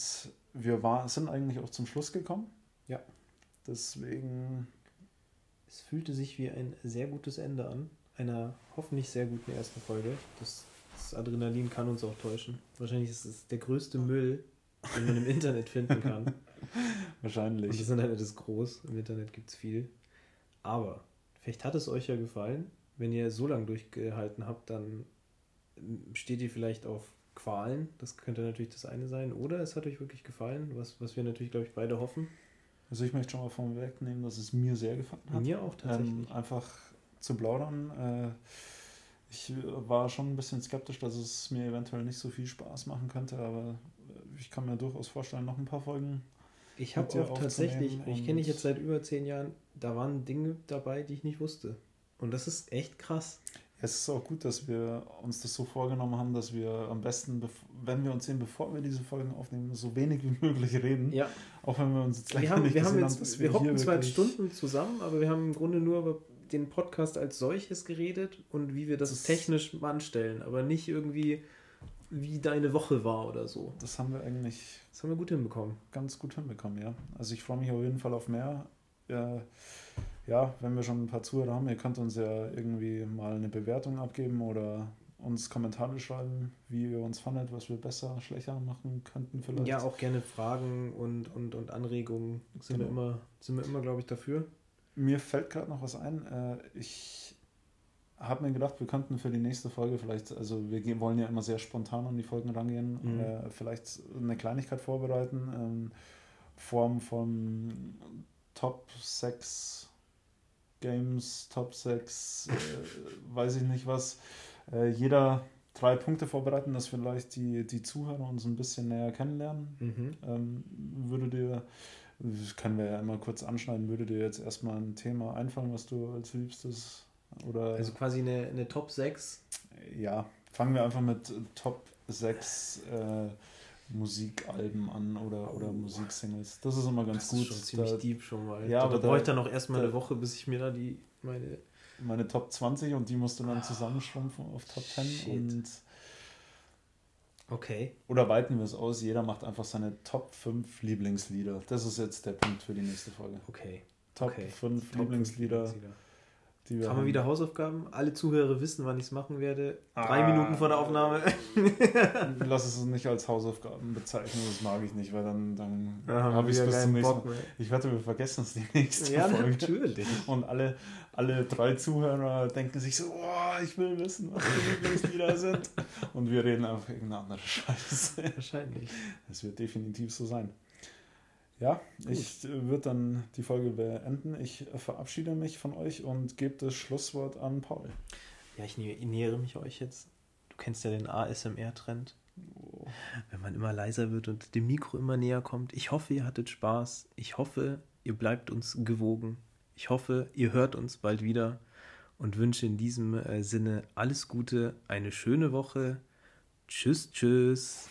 A: wir war, sind eigentlich auch zum Schluss gekommen.
B: Ja.
A: Deswegen.
B: Es fühlte sich wie ein sehr gutes Ende an. Einer hoffentlich sehr guten ersten Folge. Das das Adrenalin kann uns auch täuschen. Wahrscheinlich ist es der größte Müll, den man im Internet finden kann.
A: Wahrscheinlich. Und
B: das Internet ist groß, im Internet gibt es viel. Aber vielleicht hat es euch ja gefallen. Wenn ihr so lange durchgehalten habt, dann steht ihr vielleicht auf Qualen. Das könnte natürlich das eine sein. Oder es hat euch wirklich gefallen, was, was wir natürlich, glaube ich, beide hoffen.
A: Also ich möchte schon mal vorweg nehmen, dass es mir sehr gefallen hat.
B: Mir auch tatsächlich.
A: Ähm, einfach zu plaudern. Äh, ich war schon ein bisschen skeptisch, dass es mir eventuell nicht so viel Spaß machen könnte, aber ich kann mir durchaus vorstellen, noch ein paar Folgen.
B: Ich habe auch tatsächlich, ich kenne dich jetzt seit über zehn Jahren, da waren Dinge dabei, die ich nicht wusste. Und das ist echt krass.
A: Es ist auch gut, dass wir uns das so vorgenommen haben, dass wir am besten, wenn wir uns sehen, bevor wir diese Folgen aufnehmen, so wenig wie möglich reden.
B: Ja.
A: Auch wenn wir uns jetzt
B: gleich wir haben, nicht wir haben jetzt, haben, wir, wir hocken zwar Stunden zusammen, aber wir haben im Grunde nur über den Podcast als solches geredet und wie wir das, das technisch anstellen, aber nicht irgendwie, wie deine Woche war oder so.
A: Das haben wir eigentlich.
B: Das haben wir gut hinbekommen.
A: Ganz gut hinbekommen, ja. Also ich freue mich auf jeden Fall auf mehr. Ja, ja, wenn wir schon ein paar Zuhörer haben, ihr könnt uns ja irgendwie mal eine Bewertung abgeben oder uns Kommentare schreiben, wie ihr uns fandet, was wir besser, schlechter machen könnten
B: vielleicht. Ja, auch gerne Fragen und, und, und Anregungen sind genau. wir immer, sind wir immer, glaube ich, dafür.
A: Mir fällt gerade noch was ein. Äh, ich habe mir gedacht, wir könnten für die nächste Folge vielleicht, also wir wollen ja immer sehr spontan an die Folgen rangehen, mhm. Äh, vielleicht eine Kleinigkeit vorbereiten, in Form von Top 6 Games, Top 6, äh, weiß ich nicht was. jeder drei Punkte vorbereiten, dass vielleicht die, die Zuhörer uns ein bisschen näher kennenlernen. Mhm. Ähm, würde dir das können wir ja immer kurz anschneiden. Würde dir jetzt erstmal ein Thema einfallen, was du als liebstes oder.
B: Also quasi eine, eine Top 6?
A: Ja, fangen wir einfach mit Top 6 äh, Musikalben an oder, oder oh. Musiksingles. Das ist immer ganz das gut. Das ist
B: schon ziemlich da, deep schon mal. Ja, aber da brauche ich dann noch erstmal eine Woche, bis ich mir da die meine
A: meine Top 20 und die musst du dann zusammenschrumpfen auf Top 10 Shit. und
B: Okay.
A: Oder weiten wir es aus, jeder macht einfach seine Top 5 Lieblingslieder. Das ist jetzt der Punkt für die nächste Folge.
B: Okay.
A: Top
B: okay.
A: 5 Top Lieblingslieder. Lieblingslieder.
B: Die wir haben, wir wieder Hausaufgaben? Alle Zuhörer wissen, wann ich es machen werde. Drei ah, Minuten vor der Aufnahme.
A: Lass es nicht als Hausaufgaben bezeichnen, das mag ich nicht, weil dann, dann habe ich es bis zum nächsten Mal. Ich wette, wir vergessen es die nächste ja, Folge. natürlich. Und alle, alle drei Zuhörer denken sich so, oh, ich will wissen, was die Lieblingslieder sind. Und wir reden einfach irgendeine andere Scheiße.
B: Wahrscheinlich.
A: Das wird definitiv so sein. Ja, Gut. ich würde dann die Folge beenden. Ich verabschiede mich von euch und gebe das Schlusswort an Paul.
B: Ja, ich nähere mich euch jetzt. Du kennst ja den ASMR-Trend. Oh. Wenn man immer leiser wird und dem Mikro immer näher kommt. Ich hoffe, ihr hattet Spaß. Ich hoffe, ihr bleibt uns gewogen. Ich hoffe, ihr hört uns bald wieder und wünsche in diesem äh, Sinne alles Gute, eine schöne Woche. Tschüss, tschüss.